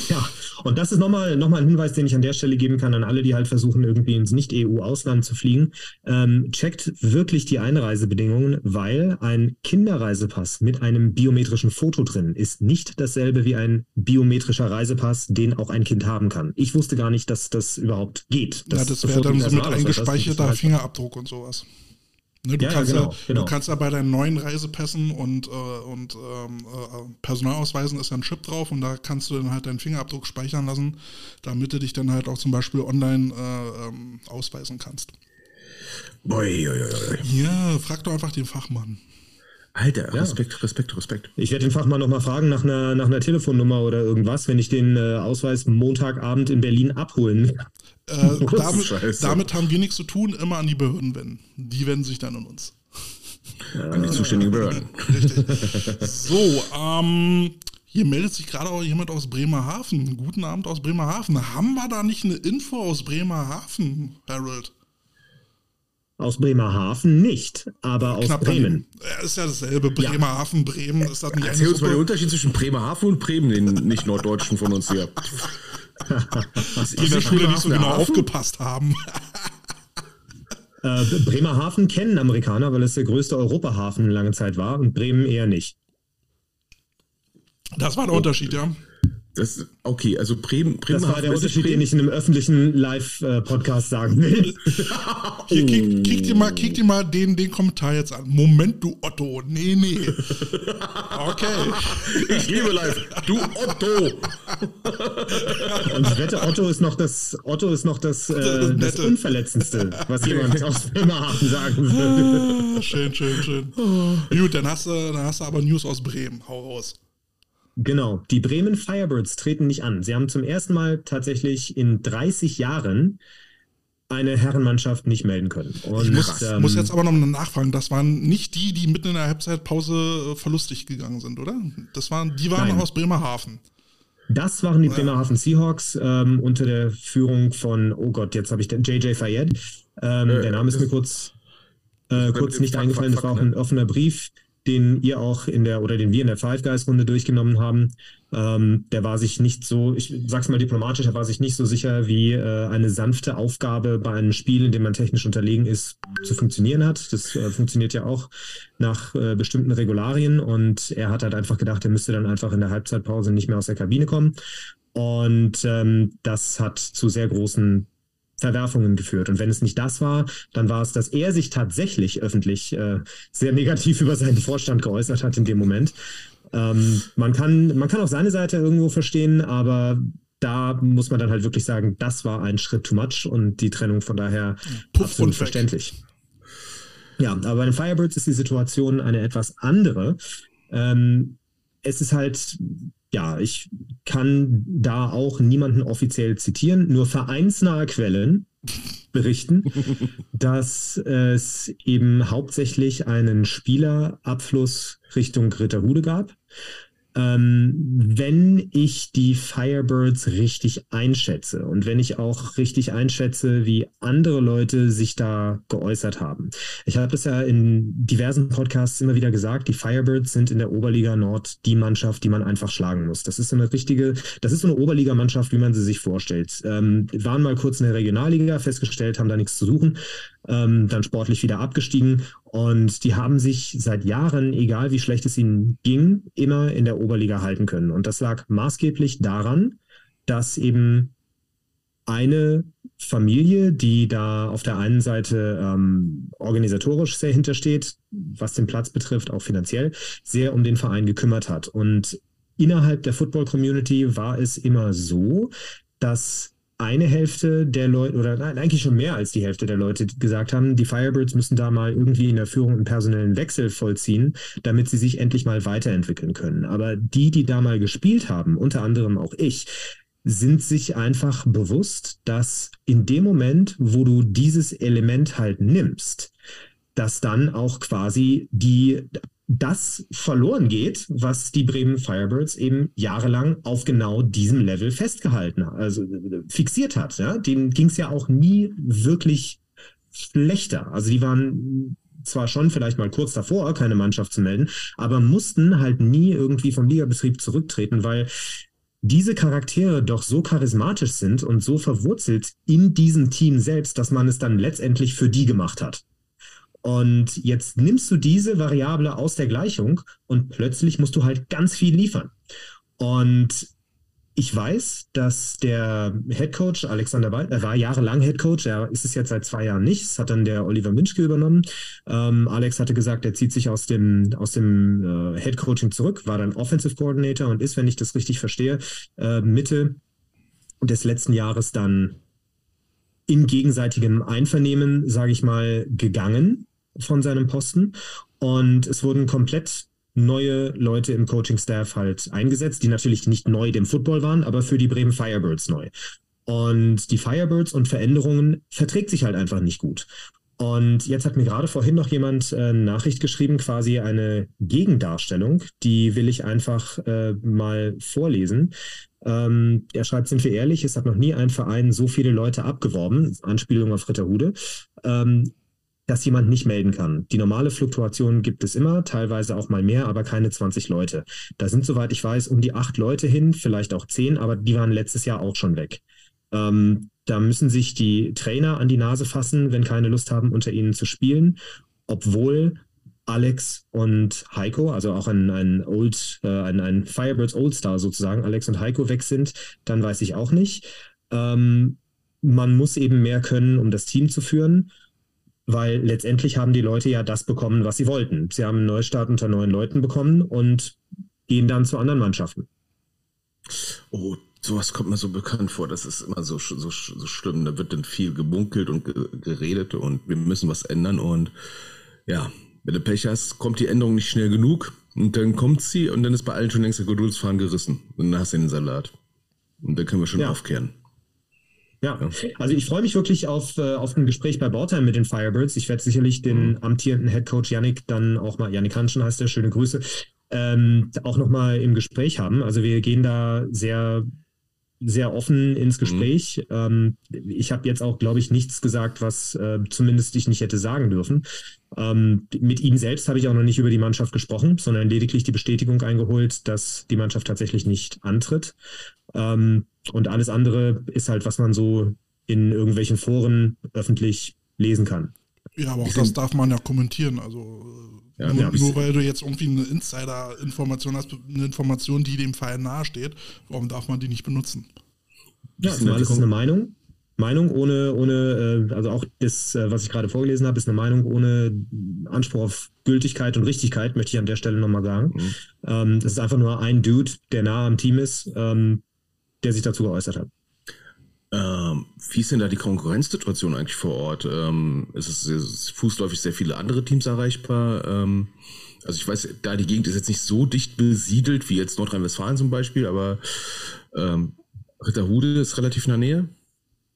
Ja, und das ist nochmal noch mal ein Hinweis, den ich an der Stelle geben kann an alle, die halt versuchen, irgendwie ins Nicht-EU-Ausland zu fliegen. Ähm, checkt wirklich die Einreisebedingungen, weil ein Kinderreisepass mit einem biometrischen Foto drin ist nicht dasselbe wie ein biometrischer Reisepass, den auch ein Kind haben kann. Ich wusste gar nicht, dass das überhauut geht.
ja, das wäre dann so mit eingespeicherter Fingerabdruck und sowas. Ne, du,
Ja,
kannst
genau,
ja,
genau.
du kannst ja bei deinen neuen Reisepässen und, äh, und ähm, äh, Personalausweisen ist ja ein Chip drauf und da kannst du dann halt deinen Fingerabdruck speichern lassen, damit du dich dann halt auch zum Beispiel online äh, ähm, ausweisen kannst.
Ui, ui, ui.
Ja, frag doch einfach den Fachmann.
Alter, Respekt, Respekt, Respekt.
Ich werde den Fachmann nochmal fragen nach einer, nach einer Telefonnummer oder irgendwas, wenn ich den äh, Ausweis Montagabend in Berlin abholen.
Äh, damit, damit haben wir nichts zu tun, immer an die Behörden wenden. Die wenden sich dann an uns.
An die zuständigen Behörden.
Richtig. So, ähm, hier meldet sich gerade auch jemand aus Bremerhaven. Guten Abend aus Bremerhaven. Haben wir da nicht eine Info aus Bremerhaven, Harold?
Aus Bremerhaven nicht, aber aus
Knapp
Bremen.
daneben. Ja, ist ja dasselbe. Bremerhaven, Bremen. Ist das nicht
Erzähl uns mal den? Unterschied zwischen Bremerhaven und Bremen, den nicht-norddeutschen von uns hier.
Die in der Schule nicht so genau
Hafen?
aufgepasst haben.
Äh, Bremerhaven kennen Amerikaner, weil es der größte Europahafen lange Zeit war und Bremen eher nicht.
Das war der Unterschied, ja.
Das, okay, also Bremen,
Das war der Unterschied,
Bremen.
den ich in einem öffentlichen Live-Podcast sagen will.
Hier, kick, kick, dir mal, kick dir mal den, den Kommentar jetzt an. Moment, du Otto. Nee, nee. Okay.
Ich liebe live. Du Otto.
Und ich wette, Otto ist noch das, Otto ist noch das, äh, das. Unverletzendste, was jemand aus Bremerhaven sagen würde.
Ah, schön, schön, schön. Gut, dann hast, du, dann hast du aber News aus Bremen. Hau raus.
Genau, die Bremen Firebirds treten nicht an. Sie haben zum ersten Mal tatsächlich in 30 Jahren eine Herrenmannschaft nicht melden können. Und,
ich muss,
ähm,
muss jetzt aber noch nachfragen, das waren nicht die, die mitten in der Halbzeitpause äh, verlustig gegangen sind, oder? Das waren, die waren
Nein.
aus Bremerhaven.
Das waren die Bremerhaven Seahawks ähm, unter der Führung von, oh Gott, jetzt habe ich den JJ Fayed. Ähm,
Äh,
der Name ist mir
das-
kurz, äh, kurz nicht
Fuck,
eingefallen.
fuck,
Das war auch ein
ne?
offener Brief, den ihr auch in der oder den wir in der Five Guys Runde durchgenommen haben. Ähm, der war sich nicht so, ich sag's mal diplomatisch, er war sich nicht so sicher, wie äh, eine sanfte Aufgabe bei einem Spiel, in dem man technisch unterlegen ist, zu funktionieren hat. Das äh, funktioniert ja auch nach äh, bestimmten Regularien und er hat halt einfach gedacht, er müsste dann einfach in der Halbzeitpause nicht mehr aus der Kabine kommen. Und ähm, das hat zu sehr großen Verwerfungen geführt. Und wenn es nicht das war, dann war es, dass er sich tatsächlich öffentlich äh, sehr negativ über seinen Vorstand geäußert hat in dem Moment. Ähm, man, kann, man kann auch seine Seite irgendwo verstehen, aber da muss man dann halt wirklich sagen, das war ein Schritt too much und die Trennung von daher
Puff
absolut verständlich. Ja, aber bei den Firebirds ist die Situation eine etwas andere. Ähm, es ist halt, ja, ich kann da auch niemanden offiziell zitieren, nur vereinsnahe Quellen berichten, dass es eben hauptsächlich einen Spielerabfluss Richtung Ritterhude gab. Ähm, wenn ich die Firebirds richtig einschätze und wenn ich auch richtig einschätze, wie andere Leute sich da geäußert haben. Ich habe das ja in diversen Podcasts immer wieder gesagt, die Firebirds sind in der Oberliga Nord die Mannschaft, die man einfach schlagen muss. Das ist so eine richtige, das ist so eine Oberligamannschaft, wie man sie sich vorstellt. Ähm, waren mal kurz in der Regionalliga, festgestellt, haben da nichts zu suchen, ähm, dann sportlich wieder abgestiegen und die haben sich seit Jahren, egal wie schlecht es ihnen ging, immer in der Oberliga halten können. Und das lag maßgeblich daran, dass eben eine Familie, die da auf der einen Seite ähm, organisatorisch sehr hintersteht, was den Platz betrifft, auch finanziell, sehr um den Verein gekümmert hat. Und innerhalb der Football-Community war es immer so, dass eine Hälfte der Leute, oder nein, eigentlich schon mehr als die Hälfte der Leute gesagt haben, die Firebirds müssen da mal irgendwie in der Führung einen personellen Wechsel vollziehen, damit sie sich endlich mal weiterentwickeln können. Aber die, die da mal gespielt haben, unter anderem auch ich, sind sich einfach bewusst, dass in dem Moment, wo du dieses Element halt nimmst, dass dann auch quasi die das verloren geht, was die Bremen Firebirds eben jahrelang auf genau diesem Level festgehalten hat, also äh, fixiert hat. Ja? Denen ging es ja auch nie wirklich schlechter. Also die waren zwar schon vielleicht mal kurz davor, keine Mannschaft zu melden, aber mussten halt nie irgendwie vom Ligabetrieb zurücktreten, weil diese Charaktere doch so charismatisch sind und so verwurzelt in diesem Team selbst, dass man es dann letztendlich für die gemacht hat. Und jetzt nimmst du diese Variable aus der Gleichung und plötzlich musst du halt ganz viel liefern. Und ich weiß, dass der Head Coach Alexander Wald, er war jahrelang Head Coach, er ist es jetzt seit zwei Jahren nicht, das hat dann der Oliver Minschke übernommen. Ähm, Alex hatte gesagt, er zieht sich aus dem, aus dem äh, Head Coaching zurück, war dann Offensive Coordinator und ist, wenn ich das richtig verstehe, äh, Mitte des letzten Jahres dann in gegenseitigem Einvernehmen, sage ich mal, gegangen von seinem Posten. Und es wurden komplett neue Leute im Coaching-Staff halt eingesetzt, die natürlich nicht neu dem Football waren, aber für die Bremen Firebirds neu. Und die Firebirds und Veränderungen verträgt sich halt einfach nicht gut. Und jetzt hat mir gerade vorhin noch jemand äh, Nachricht geschrieben, quasi eine Gegendarstellung, die will ich einfach äh, mal vorlesen. Ähm, er schreibt, sind wir ehrlich, es hat noch nie ein Verein so viele Leute abgeworben, Anspielung auf Ritterhude, ähm, dass jemand nicht melden kann. Die normale Fluktuation gibt es immer, teilweise auch mal mehr, aber keine 20 Leute. Da sind, soweit ich weiß, um die acht Leute hin, vielleicht auch zehn, aber die waren letztes Jahr auch schon weg. Ähm, da müssen sich die Trainer an die Nase fassen, wenn keine Lust haben, unter ihnen zu spielen, obwohl Alex und Heiko, also auch ein, ein Old, äh, ein, ein Firebirds All-Star sozusagen, Alex und Heiko weg sind, dann weiß ich auch nicht. Ähm, man muss eben mehr können, um das Team zu führen, weil letztendlich haben die Leute ja das bekommen, was sie wollten. Sie haben einen Neustart unter neuen Leuten bekommen und gehen dann zu anderen Mannschaften.
Oh, sowas kommt mir so bekannt vor. Das ist immer so, so, so schlimm. Da wird dann viel gemunkelt und ge geredet und wir müssen was ändern. Und ja, wenn du Pech hast, kommt die Änderung nicht schnell genug und dann kommt sie und dann ist bei allen schon längst der Geduldsfaden gerissen. Und dann hast du den Salat. Und dann können wir schon
Ja.
aufkehren.
Ja, also ich freue mich wirklich auf, äh, auf ein Gespräch bei Bautime mit den Firebirds. Ich werde sicherlich den mhm. amtierenden Head Coach Yannick dann auch mal, Yannick Hanschen heißt der, schöne Grüße, ähm, auch nochmal im Gespräch haben. Also wir gehen da sehr sehr offen ins mhm. Gespräch. Mhm. Ähm, ich habe jetzt auch, glaube ich, nichts gesagt, was äh, zumindest ich nicht hätte sagen dürfen. Ähm, mit ihm selbst habe ich auch noch nicht über die Mannschaft gesprochen, sondern lediglich die Bestätigung eingeholt, dass die Mannschaft tatsächlich nicht antritt. Ähm, und alles andere ist halt, was man so in irgendwelchen Foren öffentlich lesen kann.
Ja, aber auch das darf man ja kommentieren. Also ja, nur, nur, weil du jetzt irgendwie eine Insider-Information hast, eine Information, die dem Verein nahesteht, warum darf man die nicht benutzen?
Ja, zumal ist eine Meinung. Meinung ohne, ohne, äh, also auch das, äh, was ich gerade vorgelesen habe, ist eine Meinung ohne Anspruch auf Gültigkeit und Richtigkeit, möchte ich an der Stelle nochmal sagen. Mhm. Ähm, das ist einfach nur ein Dude, der nah am Team ist, ähm, der sich dazu geäußert hat.
Ähm, wie ist denn da die Konkurrenzsituation eigentlich vor Ort? Ähm, ist es ist fußläufig sehr viele andere Teams erreichbar? Ähm, also ich weiß, da die Gegend ist jetzt nicht so dicht besiedelt wie jetzt Nordrhein-Westfalen zum Beispiel, aber ähm, Ritterhude ist relativ in der Nähe.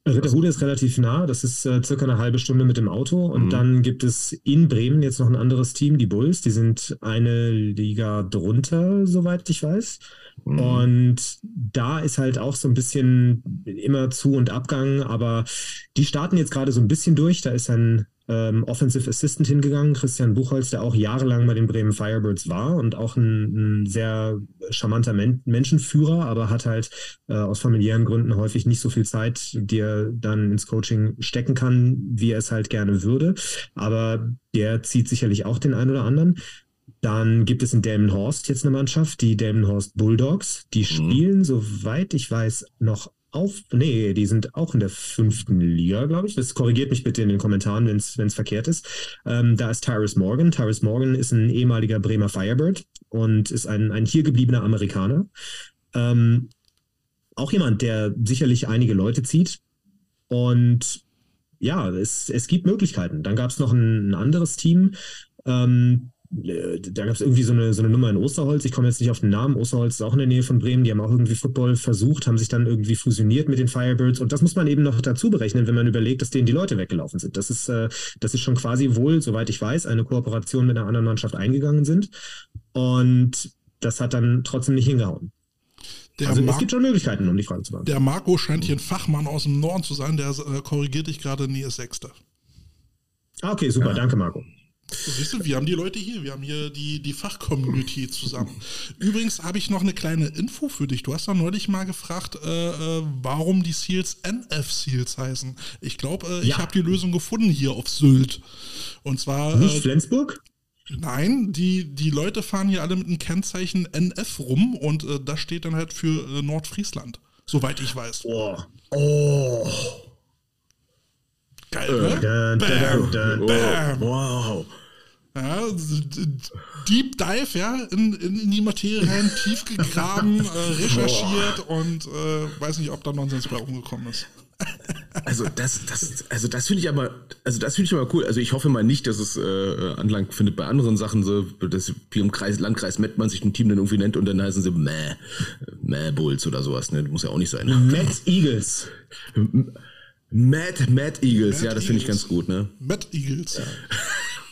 Ritterhude ist relativ nah, das ist äh, circa eine halbe Stunde mit dem Auto. Und mhm. dann gibt es in Bremen jetzt noch ein anderes Team, die Bulls. Die sind eine Liga drunter, soweit ich weiß. Mhm. Und da ist halt auch so ein bisschen immer Zu- und Abgang, aber die starten jetzt gerade so ein bisschen durch. Da ist ein ähm, Offensive Assistant hingegangen, Christian Buchholz, der auch jahrelang bei den Bremen Firebirds war und auch ein, ein sehr charmanter Men Menschenführer, aber hat halt äh, aus familiären Gründen häufig nicht so viel Zeit, die er dann ins Coaching stecken kann, wie er es halt gerne würde. Aber der zieht sicherlich auch den einen oder anderen. Dann gibt es in Delmenhorst jetzt eine Mannschaft, die Delmenhorst Bulldogs. Die mhm. spielen, soweit ich weiß, noch auf. Nee, die sind auch in der fünften Liga, glaube ich. Das korrigiert mich bitte in den Kommentaren, wenn es verkehrt ist. Ähm, da ist Tyrus Morgan. Tyrus Morgan ist ein ehemaliger Bremer Firebird und ist ein, ein hier gebliebener Amerikaner. Ähm, auch jemand, der sicherlich einige Leute zieht. Und ja, es, es gibt Möglichkeiten. Dann gab es noch ein, ein anderes Team, ähm, äh, da gab es irgendwie so eine, so eine Nummer in Osterholz. Ich komme jetzt nicht auf den Namen. Osterholz ist auch in der Nähe von Bremen. Die haben auch irgendwie Football versucht, haben sich dann irgendwie fusioniert mit den Firebirds. Und das muss man eben noch dazu berechnen, wenn man überlegt, dass denen die Leute weggelaufen sind. Das ist, äh, das ist schon quasi wohl, soweit ich weiß, eine Kooperation mit einer anderen Mannschaft eingegangen sind. Und das hat dann trotzdem nicht hingehauen.
Der also Mar es gibt schon Möglichkeiten, um die Frage zu beantworten. Der Marco scheint hier ein Fachmann aus dem Norden zu sein. Der äh, korrigiert dich gerade, nie ist Sechster.
Ah, okay, super. Ja. Danke, Marco.
Siehst du, wir haben die Leute hier, wir haben hier die, die Fachcommunity zusammen. Übrigens habe ich noch eine kleine Info für dich. Du hast da neulich mal gefragt, äh, äh warum die Seals NF-Seals heißen. Ich glaube, äh, ja. ich habe die Lösung gefunden hier auf Sylt. Und zwar.
Nicht äh, Flensburg?
Nein, die, die Leute fahren hier alle mit einem Kennzeichen NF rum und äh, das steht dann halt für äh, Nordfriesland. Soweit ich weiß.
Oh. Oh.
Geil, ne? Dun, Bam. Wow. Ja, Deep Dive, ja, in, in, in die Materie rein, tief gegraben, äh, recherchiert Boah. und äh, weiß nicht, ob da Nonsens bei rumgekommen ist.
Also das, das, also das finde ich aber, also das finde ich aber cool. Also ich hoffe mal nicht, dass es äh, Anlang findet bei anderen Sachen so, dass wie im Kreis, Landkreis Mettmann sich ein Team dann irgendwie nennt und dann heißen sie Mäh, Mäh Bulls oder sowas. Ne, muss ja auch nicht sein.
Matt Eagles.
Mad, Mad Eagles, Mad ja, das finde ich ganz gut, ne?
Mad Eagles.
Ja.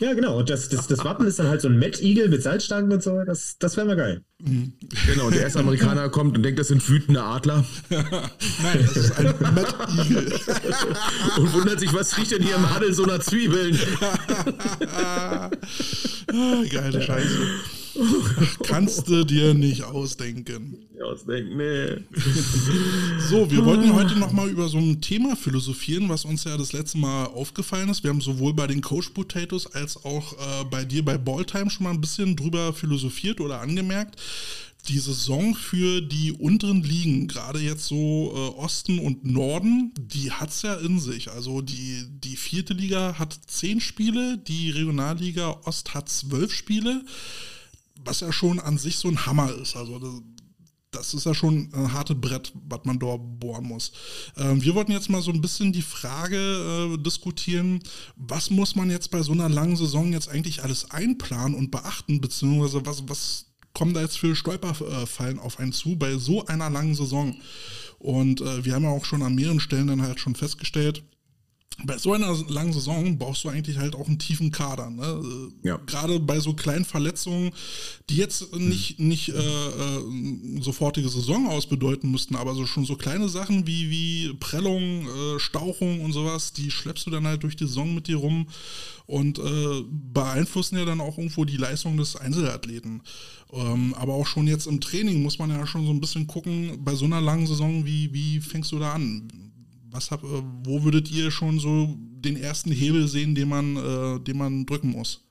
Ja, genau. Und das, das, das Wappen ist dann halt so ein Eagle mit Salzstangen und so. Das, das wäre mal geil.
Mhm. Genau, und der erste Amerikaner kommt und denkt, das sind wütende Adler.
Nein, das ist ein Eagle.
und wundert sich, was riecht denn hier im Handel so nach Zwiebeln?
Geile Scheiße. Kannst du dir nicht ausdenken.
Ausdenken, nee.
So, wir wollten heute nochmal über so ein Thema philosophieren, was uns ja das letzte Mal aufgefallen ist. Wir haben sowohl bei den Coach Potatoes als auch äh, bei dir bei Balltime schon mal ein bisschen drüber philosophiert oder angemerkt. Die Saison für die unteren Ligen, gerade jetzt so äh, Osten und Norden, die hat es ja in sich. Also die, die vierte Liga hat zehn Spiele, die Regionalliga Ost hat zwölf Spiele was ja schon an sich so ein Hammer ist. Also das, das ist ja schon ein hartes Brett, was man dort bohren muss. Ähm, wir wollten jetzt mal so ein bisschen die Frage äh, diskutieren, was muss man jetzt bei so einer langen Saison jetzt eigentlich alles einplanen und beachten, beziehungsweise was, was kommen da jetzt für Stolperfallen auf einen zu bei so einer langen Saison? Und äh, wir haben ja auch schon an mehreren Stellen dann halt schon festgestellt, bei so einer langen Saison brauchst du eigentlich halt auch einen tiefen Kader. Ne?
Ja.
Gerade bei so kleinen Verletzungen, die jetzt nicht, nicht äh, äh, sofortige Saison aus bedeuten müssten, aber so schon so kleine Sachen wie, wie Prellung, äh, Stauchung und sowas, die schleppst du dann halt durch die Saison mit dir rum und äh, beeinflussen ja dann auch irgendwo die Leistung des Einzelathleten. Ähm, aber auch schon jetzt im Training muss man ja schon so ein bisschen gucken, bei so einer langen Saison, wie, wie fängst du da an? Was hab, äh, wo würdet ihr schon so den ersten Hebel sehen, den man, äh, den man drücken muss?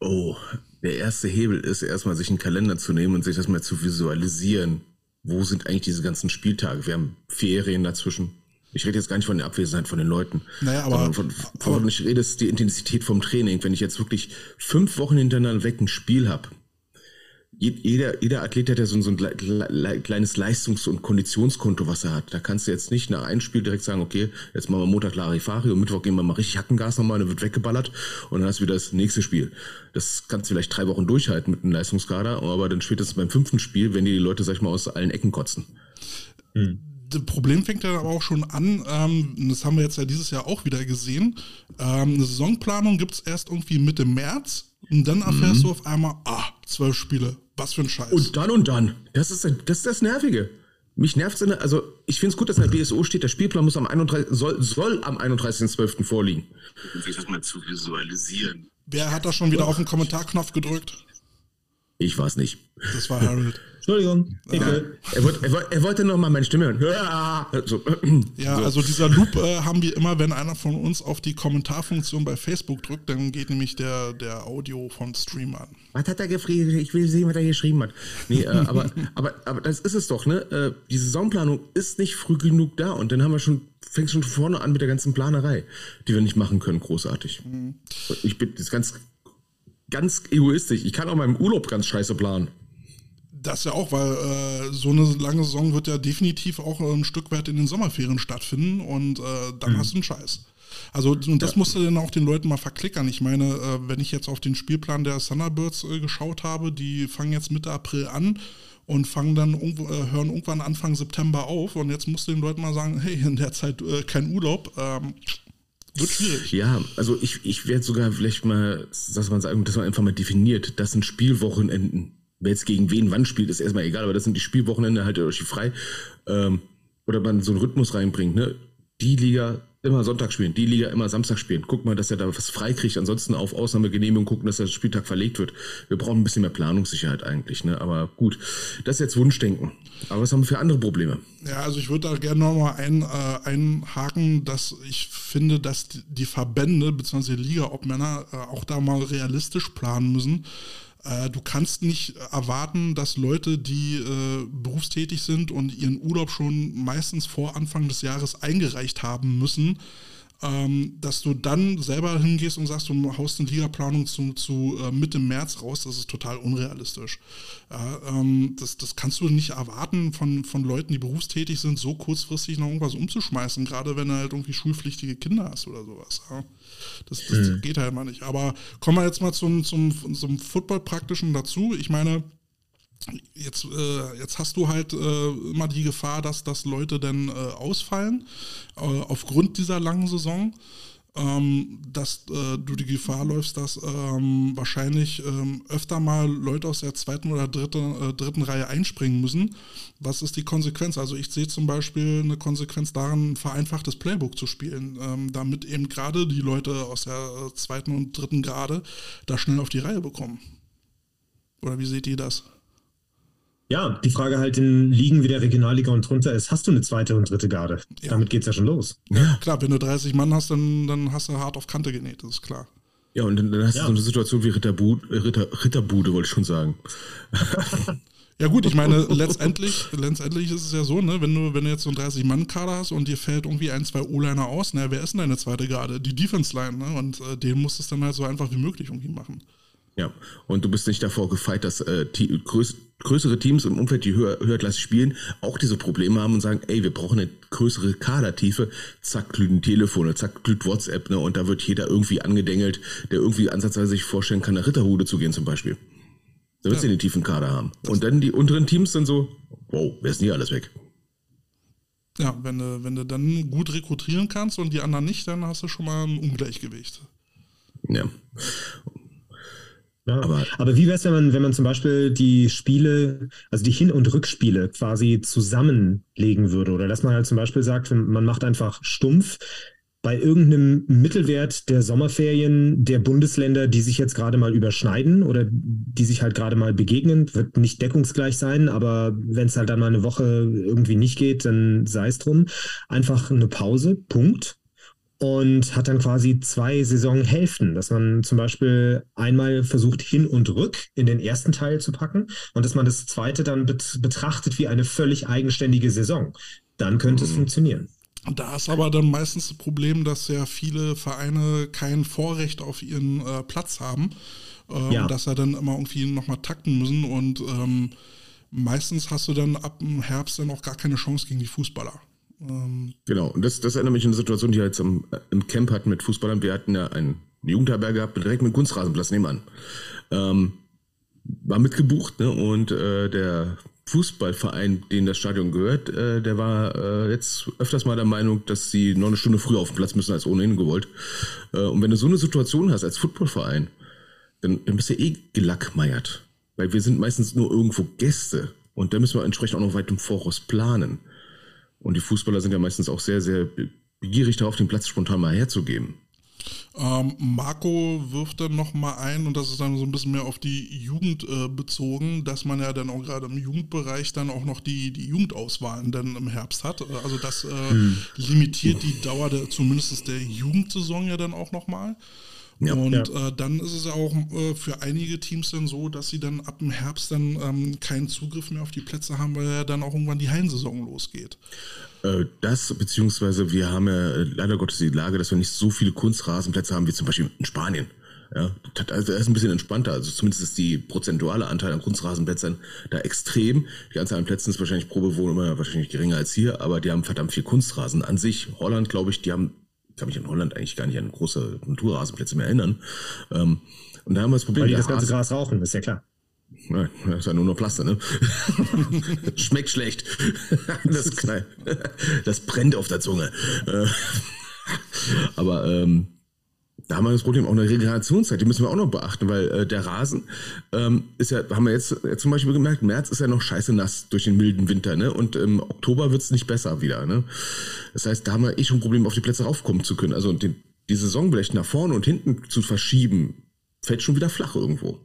Oh, der erste Hebel ist erstmal sich einen Kalender zu nehmen und sich das mal zu visualisieren. Wo sind eigentlich diese ganzen Spieltage? Wir haben Ferien dazwischen. Ich rede jetzt gar nicht von der Abwesenheit von den Leuten.
Naja, aber,
von, von, aber ich rede jetzt die Intensität vom Training. Wenn ich jetzt wirklich fünf Wochen hintereinander weg ein Spiel habe, jeder, jeder Athlet hat ja so, so ein kleines Leistungs- und Konditionskonto, was er hat. Da kannst du jetzt nicht nach einem Spiel direkt sagen, okay, jetzt machen wir Montag Larifari und Mittwoch gehen wir mal richtig Hackengas nochmal, dann wird weggeballert und dann hast du wieder das nächste Spiel. Das kannst du vielleicht drei Wochen durchhalten mit einem Leistungskader, aber dann spätestens beim fünften Spiel, wenn die Leute, sag ich mal, aus allen Ecken kotzen.
Hm. Das Problem fängt ja aber auch schon an, ähm, das haben wir jetzt ja dieses Jahr auch wieder gesehen. Ähm, eine Saisonplanung gibt es erst irgendwie Mitte März und dann erfährst mhm. du auf einmal, ah, zwölf Spiele, was für ein Scheiß.
Und dann und dann. Das ist das, ist das Nervige. Mich nervt es, also ich finde es gut, dass in der BSO steht, der Spielplan muss am 31, soll, soll am 31.12. vorliegen. Wie das mal zu visualisieren.
Wer hat da schon wieder auf den Kommentarknopf gedrückt?
Ich war es nicht.
Das war Harold.
Entschuldigung.
Ja, er, wollte, er, wollte, er wollte noch mal meine Stimme hören. Ja,
so. ja also dieser Loop äh, haben wir immer, wenn einer von uns auf die Kommentarfunktion bei Facebook drückt, dann geht nämlich der, der Audio vom Stream an.
Was hat er geschrieben? Ich will sehen, was er geschrieben hat. Nee, äh, aber, aber, aber das ist es doch, ne? Äh, die Saisonplanung ist nicht früh genug da und dann haben wir schon fängt schon vorne an mit der ganzen Planerei, die wir nicht machen können, großartig. Mhm. Ich bin das ganz, ganz egoistisch. Ich kann auch meinen Urlaub ganz scheiße planen.
Das ja auch, weil äh, so eine lange Saison wird ja definitiv auch ein Stück weit in den Sommerferien stattfinden und äh, dann mhm. hast du einen Scheiß. Also und das ja. musst du dann auch den Leuten mal verklickern. Ich meine, äh, wenn ich jetzt auf den Spielplan der Thunderbirds äh, geschaut habe, die fangen jetzt Mitte April an und fangen dann äh, hören irgendwann Anfang September auf und jetzt musst du den Leuten mal sagen, hey, in der Zeit äh, kein Urlaub. Ähm, wird schwierig.
Ja, also ich, ich werde sogar vielleicht mal, dass man sagen, dass man einfach mal definiert, das sind Spielwochenenden Wer jetzt gegen wen wann spielt, ist erstmal egal, aber das sind die Spielwochenende halt euch frei. Ähm, oder man so einen Rhythmus reinbringt, ne? Die Liga immer Sonntag spielen, die Liga immer Samstag spielen. Guck mal, dass er da was frei kriegt. Ansonsten auf Ausnahmegenehmigung gucken, dass der Spieltag verlegt wird. Wir brauchen ein bisschen mehr Planungssicherheit eigentlich, ne? Aber gut, das ist jetzt Wunschdenken. Aber was haben wir für andere Probleme?
Ja, also ich würde da gerne nochmal ein, äh, einhaken, dass ich finde, dass die Verbände bzw. Liga-Obmänner äh, auch da mal realistisch planen müssen. Äh, du kannst nicht erwarten, dass Leute, die äh, berufstätig sind und ihren Urlaub schon meistens vor Anfang des Jahres eingereicht haben müssen, ähm, dass du dann selber hingehst und sagst, du haust eine Ligaplanung zu, zu äh, Mitte März raus, das ist total unrealistisch. Ja, ähm, das, das kannst du nicht erwarten von, von Leuten, die berufstätig sind, so kurzfristig noch irgendwas umzuschmeißen, gerade wenn du halt irgendwie schulpflichtige Kinder hast oder sowas. Ja. Das, das mhm. geht halt mal nicht. Aber kommen wir jetzt mal zum, zum, zum Football-Praktischen dazu. Ich meine, Jetzt, äh, jetzt hast du halt äh, immer die Gefahr, dass, dass Leute dann äh, ausfallen äh, aufgrund dieser langen Saison. Ähm, dass äh, du die Gefahr läufst, dass ähm, wahrscheinlich ähm, öfter mal Leute aus der zweiten oder dritte, äh, dritten Reihe einspringen müssen. Was ist die Konsequenz? Also ich sehe zum Beispiel eine Konsequenz darin, ein vereinfachtes Playbook zu spielen, ähm, damit eben gerade die Leute aus der zweiten und dritten Grade da schnell auf die Reihe bekommen. Oder wie seht ihr das?
Ja, die Frage halt in Ligen wie der Regionalliga und drunter ist, hast du eine zweite und dritte Garde? Ja. Damit es ja schon los.
Ja, klar, wenn du 30 Mann hast, dann, dann hast du hart auf Kante genäht, das ist klar.
Ja, und dann, dann hast ja. du so eine Situation wie Ritterbude, Ritter, Ritterbude, wollte ich schon sagen.
Ja gut, ich meine, letztendlich, letztendlich ist es ja so, ne, wenn du, wenn du jetzt so einen 30-Mann-Kader hast und dir fällt irgendwie ein, zwei O-Liner aus, ne, wer ist denn deine zweite Garde? Die Defense-Line, ne? Und äh, den musst du es dann halt so einfach wie möglich irgendwie machen.
Ja, und du bist nicht davor gefeit, dass äh, größ größere Teams im Umfeld, die höher, höherklassig spielen, auch diese Probleme haben und sagen, ey, wir brauchen eine größere Kadertiefe. Zack, glühen Telefone, zack, glüht WhatsApp, ne? Und da wird jeder irgendwie angedengelt, der irgendwie ansatzweise sich vorstellen kann, nach Ritterhude zu gehen zum Beispiel. Da willst du den tiefen Kader haben. Und dann die unteren Teams dann so, wow, wer ist denn hier alles weg?
Ja, wenn du, wenn du dann gut rekrutieren kannst und die anderen nicht, dann hast du schon mal ein Ungleichgewicht.
Ja.
Ja,
Aber-
aber, wie wäre es, wenn man, wenn man zum Beispiel die Spiele, also die Hin- und Rückspiele quasi zusammenlegen würde? Oder dass man halt zum Beispiel sagt, man macht einfach stumpf bei irgendeinem Mittelwert der Sommerferien der Bundesländer, die sich jetzt gerade mal überschneiden oder die sich halt gerade mal begegnen, wird nicht deckungsgleich sein, aber wenn es halt dann mal eine Woche irgendwie nicht geht, dann sei es drum. Einfach eine Pause, Punkt und hat dann quasi zwei Saisonhälften, dass man zum Beispiel einmal versucht, hin und rück in den ersten Teil zu packen und dass man das zweite dann bet betrachtet wie eine völlig eigenständige Saison. Dann könnte es funktionieren.
Da ist aber dann meistens das Problem, dass ja viele Vereine kein Vorrecht auf ihren äh, Platz haben. Äh,
Ja.
und dass er dann immer irgendwie nochmal takten müssen. Und ähm, meistens hast du dann ab dem Herbst dann auch gar keine Chance gegen die Fußballer. Ähm,
Genau, und das, das erinnert mich an eine Situation, die wir jetzt im, im Camp hatten mit Fußballern. Wir hatten ja einen Jugendherberge gehabt, direkt mit Kunstrasenplatz nebenan. Ähm, war mitgebucht, ne? Und äh, der Fußballverein, den das Stadion gehört, äh, der war äh, jetzt öfters mal der Meinung, dass sie noch eine Stunde früher auf den Platz müssen als ohnehin gewollt. Äh, und wenn du so eine Situation hast als Footballverein, dann, dann bist du eh gelackmeiert. Weil wir sind meistens nur irgendwo Gäste. Und da müssen wir entsprechend auch noch weit im Voraus planen. Und die Fußballer sind ja meistens auch sehr, sehr begierig darauf, den Platz spontan mal herzugeben.
Ähm, Marco wirft dann nochmal ein, und das ist dann so ein bisschen mehr auf die Jugend äh, bezogen, dass man ja dann auch gerade im Jugendbereich dann auch noch die, die Jugendauswahlen dann im Herbst hat. Äh, Also das äh, limitiert die Dauer der, zumindest der Jugendsaison ja dann auch nochmal.
Ja.
und
Ja.
Äh, dann ist es ja auch äh, für einige Teams dann so, dass sie dann ab dem Herbst dann ähm, keinen Zugriff mehr auf die Plätze haben, weil ja dann auch irgendwann die Hallensaison losgeht.
Äh, Das, beziehungsweise wir haben ja äh, leider Gottes die Lage, dass wir nicht so viele Kunstrasenplätze haben wie zum Beispiel in Spanien. Ja, das also das ist ein bisschen entspannter. Also zumindest ist die prozentuale Anteil an Kunstrasenplätzen da extrem. Die Anzahl an Plätzen ist wahrscheinlich pro Bewohner wahrscheinlich geringer als hier, aber die haben verdammt viel Kunstrasen an sich. Holland, glaube ich, die haben, kann mich in Holland eigentlich gar nicht an große Naturrasenplätze mehr erinnern. Ähm, und da haben wir das Problem,
Weil die das ganze Gras rauchen, ist ja klar.
Nein, das ist ja nur noch Plaste, ne? Schmeckt schlecht. Das, das brennt auf der Zunge. Äh, Aber ähm, da haben wir das Problem auch eine Regenerationszeit, die müssen wir auch noch beachten, weil äh, der Rasen ähm, ist ja, haben wir jetzt, jetzt zum Beispiel gemerkt, März ist ja noch scheiße nass durch den milden Winter, ne? Und im Oktober wird's nicht besser wieder, ne? Das heißt, da haben wir eh schon ein Problem, auf die Plätze raufkommen zu können. Also die, die Saison vielleicht nach vorne und hinten zu verschieben, fällt schon wieder flach irgendwo.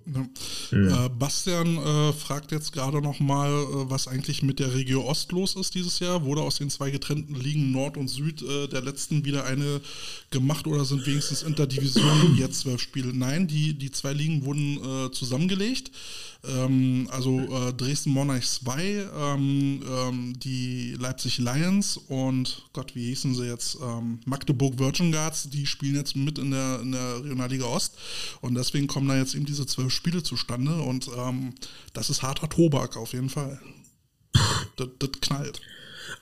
Ja. Äh, Bastian äh, fragt jetzt gerade noch mal, äh, was eigentlich mit der Region Ost los ist dieses Jahr. Wurde aus den zwei getrennten Ligen Nord und Süd äh, der letzten wieder eine gemacht oder sind wenigstens Interdivisionen jetzt zwölf Spiele? Nein, die, die zwei Ligen wurden äh, zusammengelegt. Ähm, also äh, Dresden Monarchs 2, ähm, ähm, die Leipzig Lions und Gott, wie hießen sie jetzt? Ähm, Magdeburg Virgin Guards, die spielen jetzt mit in der, in der Regionalliga Ost und deswegen kommen da jetzt eben diese zwölf Spiele zustande und ähm, das ist harter Tobak auf jeden Fall. Das, das knallt.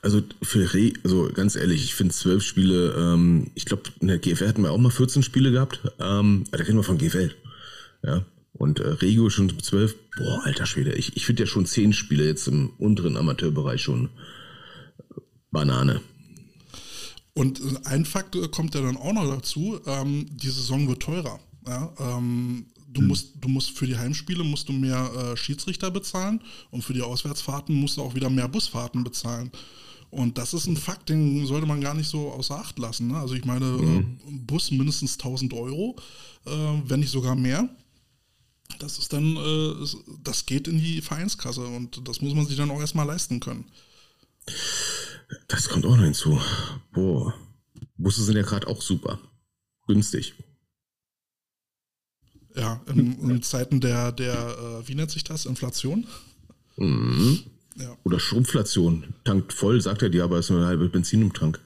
Also für Re, also ganz ehrlich, ich finde zwölf Spiele, ähm, ich glaube, in der GFL hatten wir auch mal 14 Spiele gehabt. Ähm, da reden wir von GFL. Ja. Und äh, Regio schon zwölf. Boah, alter Schwede, ich, ich finde ja schon zehn Spiele jetzt im unteren Amateurbereich schon äh, Banane.
Und äh, ein Faktor kommt ja dann auch noch dazu, ähm, die Saison wird teurer. Ja? Ähm, du, musst, du musst für die Heimspiele musst du mehr äh, Schiedsrichter bezahlen und für die Auswärtsfahrten musst du auch wieder mehr Busfahrten bezahlen. Und das ist ein Fakt, den sollte man gar nicht so außer Acht lassen. Ne? Also ich meine, äh, Bus mindestens 1000 Euro, äh, wenn nicht sogar mehr. Das ist dann, äh, das geht in die Vereinskasse und das muss man sich dann auch erstmal leisten können.
Das kommt auch noch hinzu. Boah. Busse sind ja gerade auch super. Günstig.
Ja, in, in Zeiten der, der äh, wie nennt sich das, Inflation?
Mhm.
Ja.
Oder Schrumpflation. Tankt voll, sagt er dir, aber es ist nur eine halbe Benzin im Tank.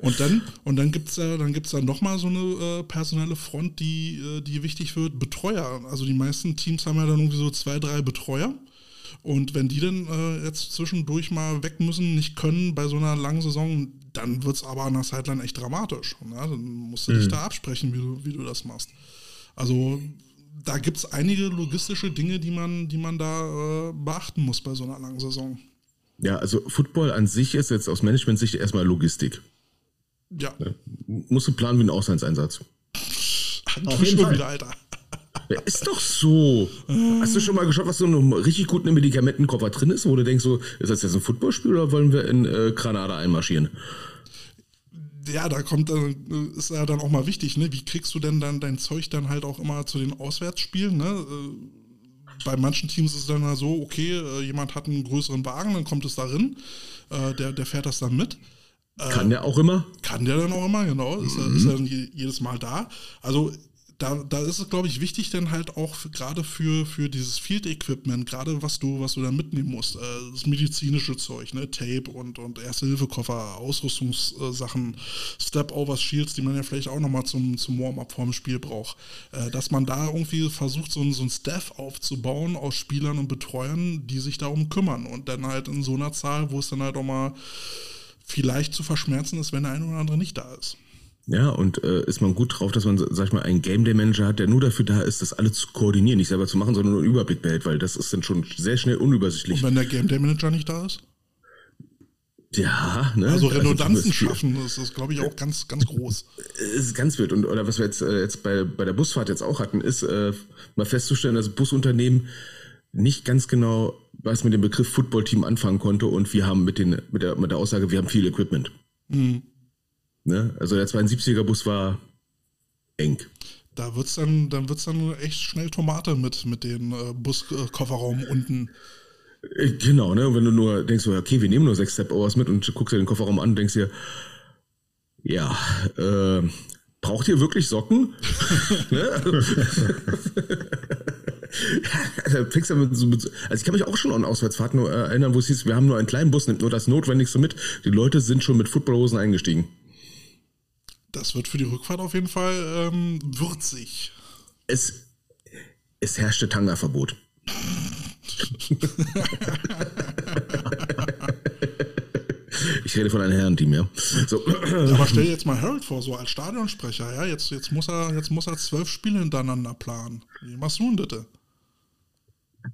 Und dann, und dann gibt es ja, dann gibt's ja nochmal so eine äh, personelle Front, die, äh, die wichtig wird, Betreuer. Also die meisten Teams haben ja dann irgendwie so zwei, drei Betreuer. Und wenn die dann äh, jetzt zwischendurch mal weg müssen, nicht können bei so einer langen Saison, dann wird es aber an der Sideline echt dramatisch. Ne? Dann musst du dich da absprechen, wie du, wie du das machst. Also da gibt es einige logistische Dinge, die man, die man da äh, beachten muss bei so einer langen Saison.
Ja, also Football an sich ist jetzt aus Management-Sicht erstmal Logistik.
Ja.
ja. Musst du planen wie ein Auslandseinsatz.
Auf jeden Fall. Wieder, Alter.
Ja, ist doch so. Hast du schon mal geschaut, was so ein richtig gut in Medikamentenkoffer drin ist, wo du denkst, so, ist das jetzt ein Footballspiel oder wollen wir in äh, Granada einmarschieren?
Ja, da kommt dann, ist ja dann auch mal wichtig, ne? Wie kriegst du denn dann dein Zeug dann halt auch immer zu den Auswärtsspielen, ne? Äh, bei manchen Teams ist es dann so, okay, äh, jemand hat einen größeren Wagen, dann kommt es darin, äh, der, der fährt das dann mit.
Kann der auch immer?
Kann der dann auch immer, genau. Ist, mhm. er, ist er dann jedes Mal da. Also da, da ist es, glaube ich, wichtig, dann halt auch gerade für, für dieses Field-Equipment, gerade was du, was du da mitnehmen musst, äh, das medizinische Zeug, ne, Tape und, und Erste-Hilfe-Koffer, Ausrüstungssachen, Step-Overs, Shields, die man ja vielleicht auch nochmal zum, zum Warm-up vorm Spiel braucht, äh, dass man da irgendwie versucht, so so ein Staff aufzubauen aus Spielern und Betreuern, die sich darum kümmern und dann halt in so einer Zahl, wo es dann halt auch mal vielleicht zu verschmerzen ist, wenn der eine oder andere nicht da ist.
Ja, und äh, ist man gut drauf, dass man, sag ich mal, einen Game Day Manager hat, der nur dafür da ist, das alle zu koordinieren, nicht selber zu machen, sondern nur einen Überblick behält, weil das ist dann schon sehr schnell unübersichtlich.
Und wenn der Game Day Manager nicht da ist?
Ja, ne?
Also Redundanzen also, schaffen, das ist, glaube ich, auch ganz, ganz groß.
Ist ganz wild. Und oder was wir jetzt, äh, jetzt bei, bei der Busfahrt jetzt auch hatten, ist äh, mal festzustellen, dass Busunternehmen nicht ganz genau was mit dem Begriff Football-Team anfangen konnte und wir haben mit, den, mit, der, mit der Aussage, wir haben viel Equipment. Mhm. Ne? Also der 72er-Bus war eng.
Da wird's dann, dann wird's dann echt schnell Tomate mit, mit dem äh, Buskofferraum unten.
Äh, genau, ne? Und wenn du nur denkst, okay, wir nehmen nur sechs Step-Overs mit und guckst dir den Kofferraum an und denkst dir, ja, äh, braucht ihr wirklich Socken? ne? also, also ich kann mich auch schon an Auswärtsfahrten erinnern, wo es hieß, wir haben nur einen kleinen Bus, nimmt nur das Notwendigste mit. Die Leute sind schon mit Footballhosen eingestiegen.
Das wird für die Rückfahrt auf jeden Fall ähm, würzig.
Es, es herrschte Tanga-Verbot. ich rede von einem Herrenteam, ja. So.
Aber stell dir jetzt mal Harold vor, so als Stadionsprecher, ja. Jetzt, jetzt, muss, er, jetzt muss er zwölf Spiele hintereinander planen. Wie machst du denn das?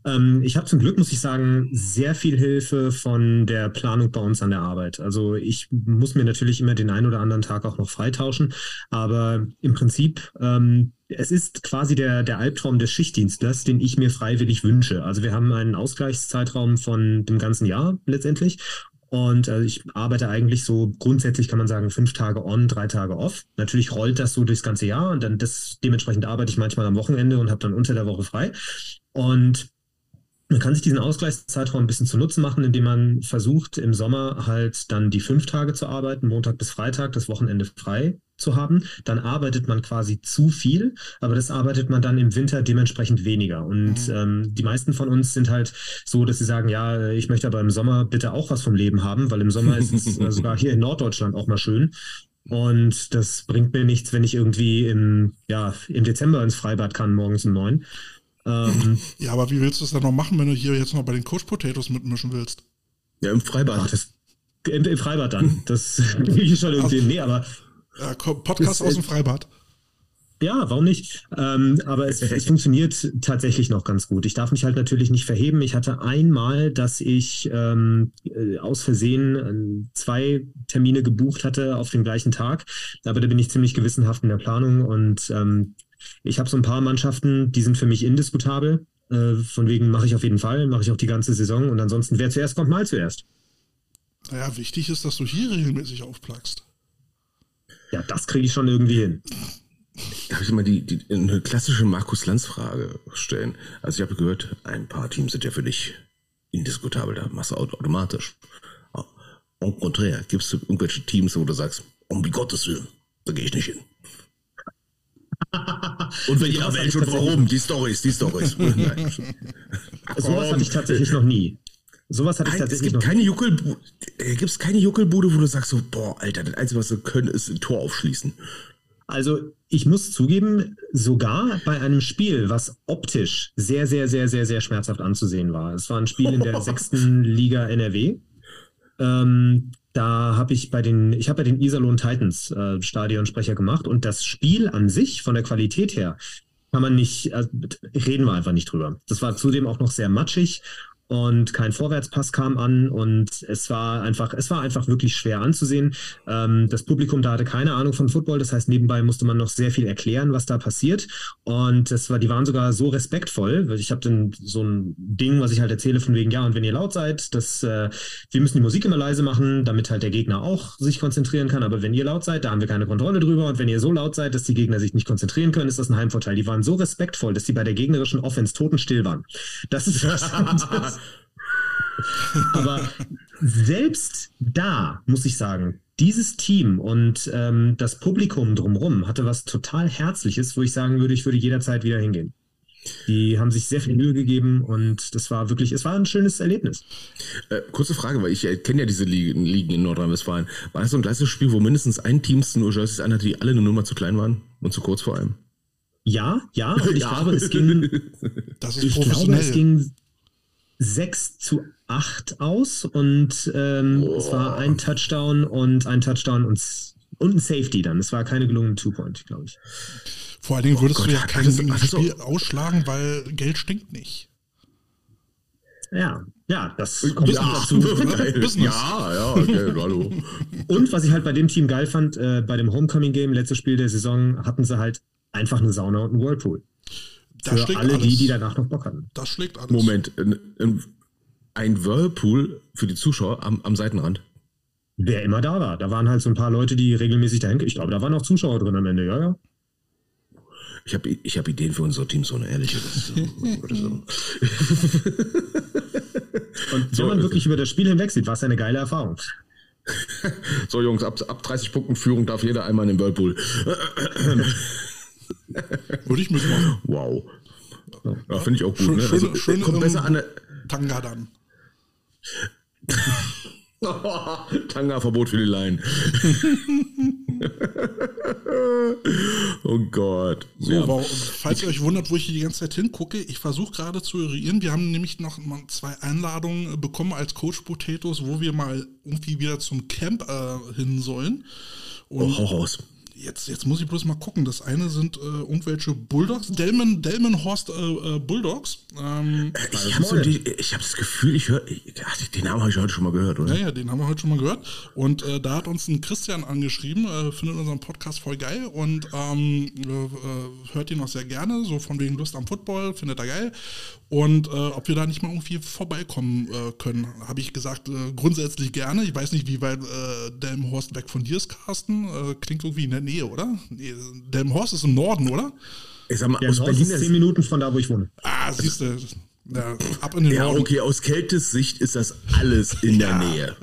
Ähm, ich habe zum Glück, muss ich sagen, sehr viel Hilfe von der Planung bei uns an der Arbeit. Also ich muss mir natürlich immer den einen oder anderen Tag auch noch freitauschen, aber im Prinzip, ähm, es ist quasi der, der Albtraum des Schichtdienstlers, den ich mir freiwillig wünsche. Also wir haben einen Ausgleichszeitraum von dem ganzen Jahr letztendlich und also ich arbeite eigentlich so grundsätzlich, kann man sagen, fünf Tage on, drei Tage off. Natürlich rollt das so durchs ganze Jahr und dann das, dementsprechend arbeite ich manchmal am Wochenende und habe dann unter der Woche frei. Und man kann sich diesen Ausgleichszeitraum ein bisschen zu Nutzen machen, indem man versucht, im Sommer halt dann die fünf Tage zu arbeiten, Montag bis Freitag, das Wochenende frei zu haben. Dann arbeitet man quasi zu viel, aber das arbeitet man dann im Winter dementsprechend weniger. Und mhm. ähm, die meisten von uns sind halt so, dass sie sagen, ja, ich möchte aber im Sommer bitte auch was vom Leben haben, weil im Sommer ist es äh, sogar hier in Norddeutschland auch mal schön. Und das bringt mir nichts, wenn ich irgendwie im, ja, im Dezember ins Freibad kann, morgens um neun.
Ähm, ja, aber wie willst du es dann noch machen, wenn du hier jetzt noch bei den Coach Potatoes mitmischen willst?
Ja, im Freibad. Ach,
das, im, im, Freibad dann. Das ich schon irgendwie. Nee, aber.
Ja, Podcast aus dem Freibad.
Ja, warum nicht? Ähm, aber es, es, funktioniert tatsächlich noch ganz gut. Ich darf mich halt natürlich nicht verheben. Ich hatte einmal, dass ich ähm, äh, aus Versehen äh, zwei Termine gebucht hatte auf den gleichen Tag. Aber da bin ich ziemlich gewissenhaft in der Planung und ähm, ich habe so ein paar Mannschaften, die sind für mich indiskutabel. Äh, von wegen mache ich auf jeden Fall, mache ich auch die ganze Saison und ansonsten, wer zuerst kommt, mal zuerst.
Naja, wichtig ist, dass du hier regelmäßig aufplackst.
Ja, das kriege ich schon irgendwie hin.
Darf ich mal die, die, eine klassische Markus-Lanz-Frage stellen? Also ich habe gehört, ein paar Teams sind ja für dich indiskutabel, da machst du automatisch. En contraire, gibt es irgendwelche Teams, wo du sagst, um wie Gottes Willen, da gehe ich nicht hin. Und wenn ja, welche und warum? Die Stories, die Stories.
Sowas hatte ich tatsächlich noch nie. Sowas hatte ich tatsächlich
es gibt keine Juckelbude, äh, gibt es keine Juckelbude, wo du sagst so, boah, Alter, das Einzige, was wir können, ist ein Tor aufschließen.
Also ich muss zugeben, sogar bei einem Spiel, was optisch sehr, sehr, sehr, sehr, sehr schmerzhaft anzusehen war. Es war ein Spiel in der sechsten Liga NRW. Ähm, da habe ich bei den, ich habe bei den Iserlohn Titans äh, Stadionsprecher gemacht und das Spiel an sich von der Qualität her kann man nicht, also, reden wir einfach nicht drüber. Das war zudem auch noch sehr matschig und kein Vorwärtspass kam an und es war einfach, es war einfach wirklich schwer anzusehen. Ähm, das Publikum da hatte keine Ahnung von Football, das heißt, nebenbei musste man noch sehr viel erklären, was da passiert. Und das war, die waren sogar so respektvoll. Ich habe dann so ein Ding, was ich halt erzähle, von wegen, ja, und wenn ihr laut seid, das, äh, wir müssen die Musik immer leise machen, damit halt der Gegner auch sich konzentrieren kann. Aber wenn ihr laut seid, da haben wir keine Kontrolle drüber. Und wenn ihr so laut seid, dass die Gegner sich nicht konzentrieren können, ist das ein Heimvorteil. Die waren so respektvoll, dass die bei der gegnerischen Offense totenstill waren. Das ist das, aber selbst da muss ich sagen, dieses Team und ähm, das Publikum drumherum hatte was total Herzliches, wo ich sagen würde, ich würde jederzeit wieder hingehen. Die haben sich sehr viel Mühe gegeben und das war wirklich, es war ein schönes Erlebnis.
Äh, kurze Frage, weil ich äh, kenne ja diese Ligen, Ligen in Nordrhein-Westfalen. War das so ein klassisches Spiel, wo mindestens ein Team nur Jerseys anhat, die alle eine Nummer zu klein waren und zu kurz vor allem?
Ja, ja, und ich glaube, es ging.
Das ist
ich glaube, es ging 6 zu 8 aus und ähm, es war ein Touchdown und ein Touchdown und, und ein Safety dann. Es war keine gelungene Two-Point, glaube ich.
Vor allen Dingen würdest
Gott,
du ja kein
das- hat das
Spiel ausschlagen, weil Geld stinkt nicht.
Ja, ja, das kommt
Business
noch dazu.
Business.
Ja, ja, okay, hallo.
Und was ich halt bei dem Team geil fand, äh, bei dem Homecoming-Game, letztes Spiel der Saison, hatten sie halt einfach eine Sauna und einen Whirlpool.
Da
Für
schlägt
alle
alles.
die, die danach noch Bock hatten.
Das schlägt alles.
Moment, ein, Whirlpool für die Zuschauer am, am Seitenrand.
Wer immer da war. Da waren halt so ein paar Leute, die regelmäßig dahin. Ich glaube, da waren auch Zuschauer drin am Ende, ja, ja.
Ich habe ich hab Ideen für unser Team, so eine ehrliche. Ich sagen.
Und
So,
wenn man wirklich über das Spiel hinweg sieht, war es eine geile Erfahrung.
so, Jungs, ab, ab 30 Punkten Führung darf jeder einmal in den Whirlpool.
Würde ich mitmachen.
Wow. Ja, finde ich auch gut.
Schön-
ne?
schön-
Also,
schön
kommt besser an.
Tanga dann.
Tanga-Verbot für die Laien. oh Gott.
So,
Ja.
warum, falls ihr euch wundert, wo ich hier die ganze Zeit hingucke, ich versuche gerade zu eruieren. Wir haben nämlich noch zwei Einladungen äh, bekommen als Coach Potatoes, wo wir mal irgendwie wieder zum Camp äh, hin sollen. Und
Oh, hau raus.
Jetzt, jetzt muss ich bloß mal gucken. Das eine sind äh, irgendwelche Bulldogs, Delmen, Delmenhorst äh, äh, Bulldogs. Ähm,
Ich habe so hab das Gefühl, ich höre. Den Namen habe ich heute schon mal gehört, oder?
Ja, ja, den haben wir heute schon mal gehört. Und äh, da hat uns ein Christian angeschrieben, äh, findet unseren Podcast voll geil und ähm, äh, äh, hört ihn auch sehr gerne, so von wegen Lust am Football, findet er geil. Und äh, ob wir da nicht mal irgendwie vorbeikommen äh, können, habe ich gesagt, äh, grundsätzlich gerne. Ich weiß nicht, wie weit äh, Delmenhorst weg von dir ist, Carsten. Äh, klingt irgendwie in der Nähe, oder? Nee, Delmenhorst ist im Norden, oder?
Ich sag mal, aus Berlin
ist zehn Minuten von da, wo ich wohne.
Ah, siehst du. Ja, ab in den
Ja,
Norden.
okay, aus Keltes Sicht ist das alles in der Nähe.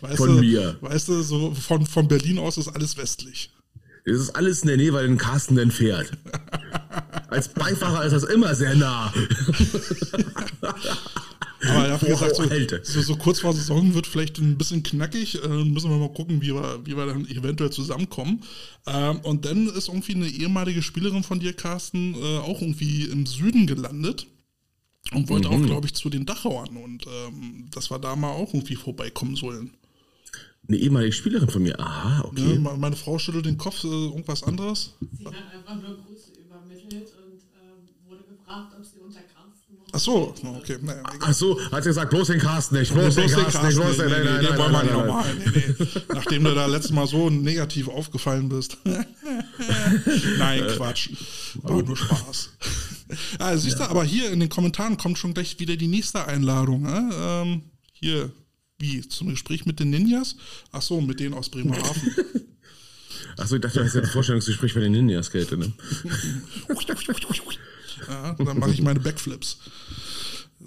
Weißt
von
du,
mir.
Weißt du, so von, von Berlin aus ist alles westlich.
Es ist alles in der Nähe, weil den Carsten dann fährt. Als Beifahrer ist das immer sehr nah.
Aber er hat
Wow,
gesagt, so, so, so kurz vor Saison wird vielleicht ein bisschen knackig. Äh, müssen wir mal gucken, wie wir, wie wir dann eventuell zusammenkommen. Ähm, und dann ist irgendwie eine ehemalige Spielerin von dir, Carsten, äh, auch irgendwie im Süden gelandet. Und wollte
Mhm.
auch, glaube ich, zu den Dachauern. Und ähm, dass wir da mal auch irgendwie vorbeikommen sollen.
Eine ehemalige Spielerin von mir. Aha,
Ja,
okay.
me- meine Frau schüttelt den Kopf, äh, irgendwas anderes.
Sie hat einfach nur Grüße übermittelt und ähm, wurde gefragt, ob sie unter Carsten noch
Ach so, okay. Naja.
Ach so, hat sie gesagt, bloß den Carsten nicht, bloß,
Bloß
den Carsten nicht, bloß den,
nee,
nein,
den
nein,
wollen wir nicht nochmal. Nee, nee. Nachdem du da letztes Mal so negativ aufgefallen bist. nein, Quatsch. War nur Spaß. Ah, siehst du, aber hier in den Kommentaren kommt schon gleich wieder die nächste Einladung. Ne? Ähm, hier, wie? Zum Gespräch mit den Ninjas? Ach so, mit denen aus Bremerhaven.
Ach so, ich dachte, du hast jetzt ein Vorstellungsgespräch bei den Ninja-Skate, ne?
ja, dann mache ich meine Backflips.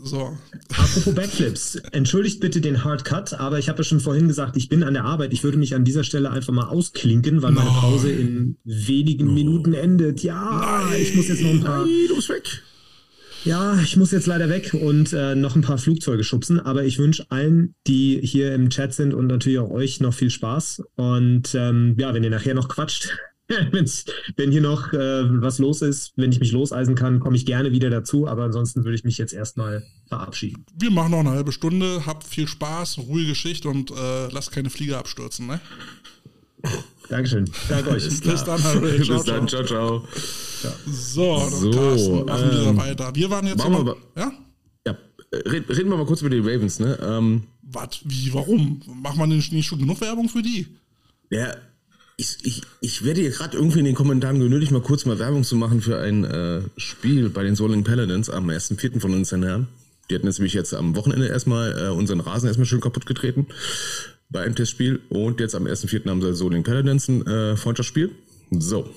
So.
Apropos Backflips, entschuldigt bitte den Hard Cut, aber ich habe ja schon vorhin gesagt, ich bin an der Arbeit. Ich würde mich an dieser Stelle einfach mal ausklinken, weil meine
Nein.
Pause in wenigen Minuten endet. Ja, ich muss jetzt noch ein paar.
Hey, los weg.
Ja, ich muss jetzt leider weg und äh, noch ein paar Flugzeuge schubsen, aber ich wünsche allen, die hier im Chat sind und natürlich auch euch noch viel Spaß. Und ähm, ja, wenn ihr nachher noch quatscht, wenn's, wenn hier noch äh, was los ist, wenn ich mich loseisen kann, komme ich gerne wieder dazu. Aber ansonsten würde ich mich jetzt erstmal verabschieden.
Wir machen noch eine halbe Stunde. Habt viel Spaß, ruhige Geschichte und äh, lasst keine Flieger abstürzen. Ne?
Dankeschön. Danke euch.
Bis dann, Harry. Ciao,
Bis dann,
ciao.
ciao, ciao.
So,
So,
Carsten, machen wir
ähm,
weiter. Wir waren jetzt
machen wir
immer,
aber-
ja?
Ja, äh, red- reden wir mal kurz über die Ravens, ne? Ähm,
Was? Wie? Warum? Macht man denn nicht schon genug Werbung für die?
ja, ich, ich, ich werde hier gerade irgendwie in den Kommentaren genötigt, mal kurz mal Werbung zu machen für ein äh, Spiel bei den Soling Paladins am 1.4. von uns Herren. Die hatten jetzt nämlich jetzt am Wochenende erstmal äh, unseren Rasen erstmal schön kaputt getreten bei einem Testspiel. Und jetzt am 1.4. haben sie Soling Paladins ein äh, Freundschaftsspiel. So.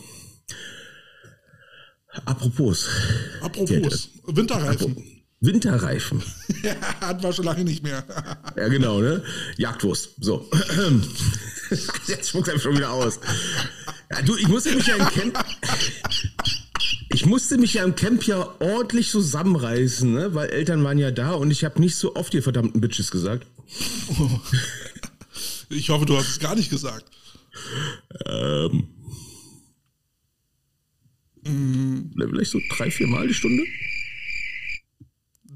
Apropos.
Apropos, Winterreifen.
Winterreifen.
ja, hatten wir schon lange nicht mehr.
Ja, genau, ne? Jagdwurst. So. Jetzt spuckt er schon wieder aus. Ja, du, ich musste mich ja im Camp. Ich musste mich ja im Camp ja ordentlich zusammenreißen, ne? Weil Eltern waren ja da und ich habe nicht so oft die verdammten Bitches gesagt.
Ich hoffe, du hast es gar nicht gesagt.
Ähm. Vielleicht so drei, vier Mal die Stunde?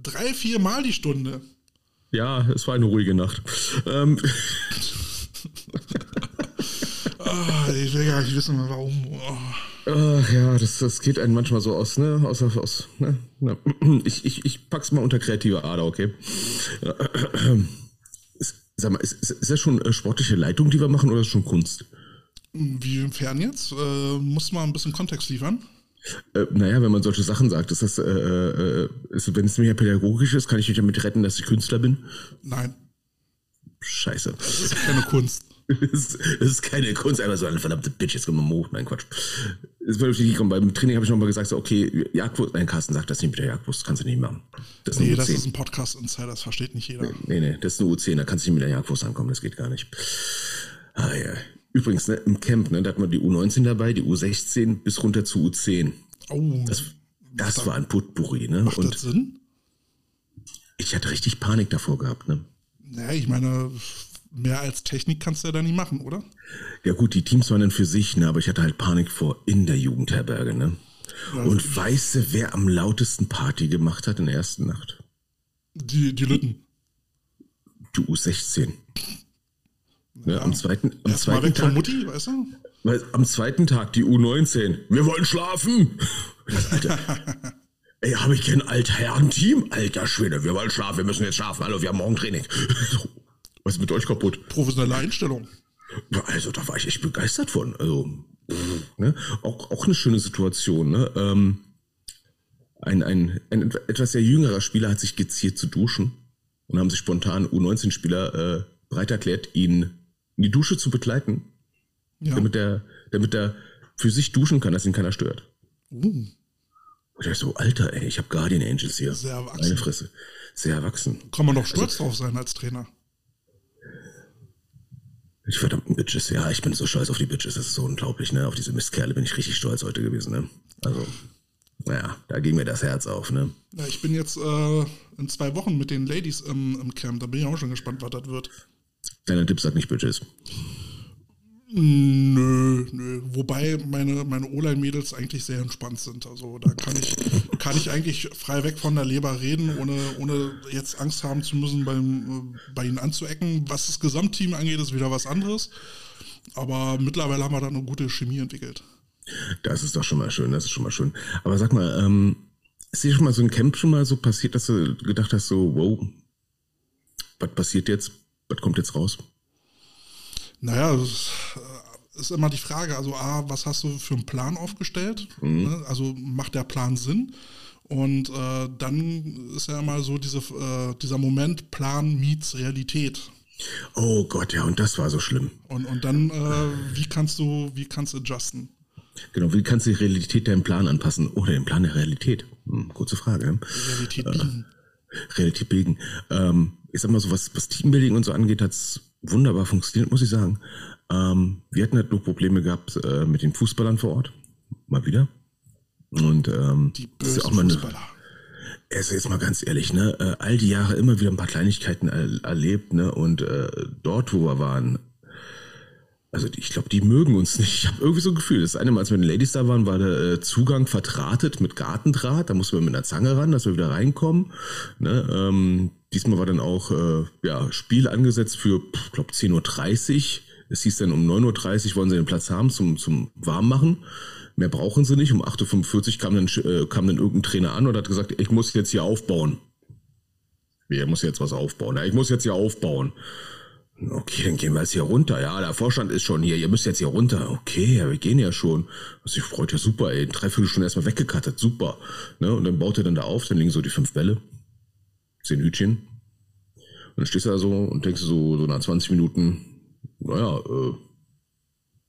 Drei, vier Mal die Stunde.
Ja, es war eine ruhige Nacht. Ähm,
Ah, ich will gar nicht wissen, warum. Oh.
Ach ja, das, das geht einem manchmal so aus, ne? Aus, aus, ne? Na, Ich, ich, ich pack's mal unter kreative Ader, okay? Ist- Sag mal, ist, ist, ist das schon äh, sportliche Leitung, die wir machen, oder ist das schon Kunst?
Wie inwiefern jetzt? Äh, muss mal ein bisschen Kontext liefern.
Äh, naja, wenn man solche Sachen sagt, ist das, äh, äh, ist, wenn es mir pädagogisch ist, kann ich mich damit retten, dass ich Künstler bin?
Nein,
Scheiße.
das ist keine Kunst.
Es ist, keine Kunst, einfach so eine verdammte Bitch, jetzt kommen wir mal hoch. Nein, Quatsch. Es wird natürlich nicht kommen. Beim Training habe ich nochmal gesagt, so, okay, Jagdwurst, nein, Carsten sagt das nicht mit der Jagdwurst, kannst du nicht machen. Das ist
Nee, das
U10.
ist ein Podcast-Insider, das versteht nicht jeder.
Nee, nee, das ist eine U10, da kannst du nicht mit der Jagdwurst ankommen, das geht gar nicht. Ah, ja. Übrigens, ne, im Camp, ne, da hat man die U19 dabei, die U16 bis runter zu U10.
Oh,
Das, das war ein Putbury, ne?
macht das
Und
Sinn?
ich hatte richtig Panik davor gehabt, ne?
Naja, ich meine, mehr als Technik kannst du ja da nicht machen, oder?
Ja gut, die Teams waren dann für sich, ne, aber ich hatte halt Panik vor in der Jugendherberge, ne? Und weißt du, wer am lautesten Party gemacht hat in der ersten Nacht?
Die, die Lütten.
Die U16. Ne, am zweiten, am zweiten Tag,
Mutti, weißt du?
weil am zweiten Tag die U19. Wir wollen schlafen. Alter, ey, habe ich kein Altherren-Team? Alter Schwede, wir wollen schlafen, wir müssen jetzt schlafen. Hallo, wir haben morgen Training. Was ist mit euch kaputt?
Professionelle Einstellung.
Ja, Also, da war ich echt begeistert von. Also, ne? auch, auch eine schöne Situation. Ne? Ähm, ein, ein, ein etwas sehr jüngerer Spieler hat sich geziert zu duschen und haben sich spontan U19-Spieler äh, bereit erklärt, ihn in die Dusche zu begleiten,
Ja.
damit er, damit er für sich duschen kann, dass ihn keiner stört.
Uh,
Und ich so, Alter, ey, ich habe Guardian Angels hier.
Sehr erwachsen.
Meine Fresse. Sehr erwachsen.
kann man doch stolz drauf sein als Trainer.
Die verdammten Bitches, ja, ich bin so stolz auf die Bitches, das ist so unglaublich, ne? Auf diese Mistkerle bin ich richtig stolz heute gewesen, ne? Also, naja, da ging mir das Herz auf, ne?
Ja, ich bin jetzt äh, in zwei Wochen mit den Ladies im, im Camp. Da bin ich auch schon gespannt, was das wird.
Deiner Tipp sagt nicht Bitches.
Nö, nö. Wobei meine, meine O-Line-Mädels eigentlich sehr entspannt sind. Also da kann ich, kann ich eigentlich frei weg von der Leber reden, ohne, ohne jetzt Angst haben zu müssen, beim, äh, bei ihnen anzuecken. Was das Gesamtteam angeht, ist wieder was anderes. Aber mittlerweile haben wir da eine gute Chemie entwickelt.
Das ist doch schon mal schön, das ist schon mal schön. Aber sag mal, ähm, ist dir schon mal so ein Camp schon mal so passiert, dass du gedacht hast, so, wow, was passiert jetzt? Was kommt jetzt raus?
Naja, das äh, ist immer die Frage, also A, was hast du für einen Plan aufgestellt? Ne? Also macht der Plan Sinn? Und äh, dann ist ja immer so diese, äh, dieser Moment, Plan meets Realität.
Oh Gott, ja, und das war so schlimm.
Und, und dann, äh, wie kannst du, wie kannst du adjusten?
Genau, wie kannst du die Realität deinem Plan anpassen? Oder den Plan der Realität? Hm, kurze Frage.
Realität biegen.
Realität bilden. Ähm, ich sag mal so, was, was Teambuilding und so angeht, hat's wunderbar funktioniert, muss ich sagen. Ähm, wir hatten halt nur Probleme gehabt äh, mit den Fußballern vor Ort. Mal wieder. Und ähm,
Die
das ist ja
bösen
auch mal eine,
Fußballer.
also jetzt mal ganz ehrlich, ne, äh, all die Jahre immer wieder ein paar Kleinigkeiten er, erlebt, ne, und äh, dort, wo wir waren, also ich glaube, die mögen uns nicht. Ich habe irgendwie so ein Gefühl. Das eine Mal, als wir mit den Ladies da waren, war der äh, Zugang verdrahtet mit Gartendraht. Da mussten wir mit einer Zange ran, dass wir wieder reinkommen. Ne? Ähm, diesmal war dann auch äh, ja, Spiel angesetzt für, glaube, 10.30 Uhr Es hieß dann, um 9.30 Uhr wollen sie den Platz haben zum, zum Warmmachen. Mehr brauchen sie nicht. Um 8.45 Uhr kam dann, äh, kam dann irgendein Trainer an und hat gesagt, ich muss jetzt hier aufbauen. Wie, er muss jetzt was aufbauen? Ja, ich muss jetzt hier aufbauen. Okay, dann gehen wir jetzt hier runter. Ja, der Vorstand ist schon hier. Ihr müsst jetzt hier runter. Okay, ja, wir gehen ja schon. Also ich freut ja super, ey. Dreiviertel Stunden erstmal weggekattet. Super. Ne? Und dann baut er dann da auf. Dann liegen so die fünf Bälle. Zehn Hütchen. Und dann stehst du da so und denkst so, so nach 20 Minuten, naja, äh,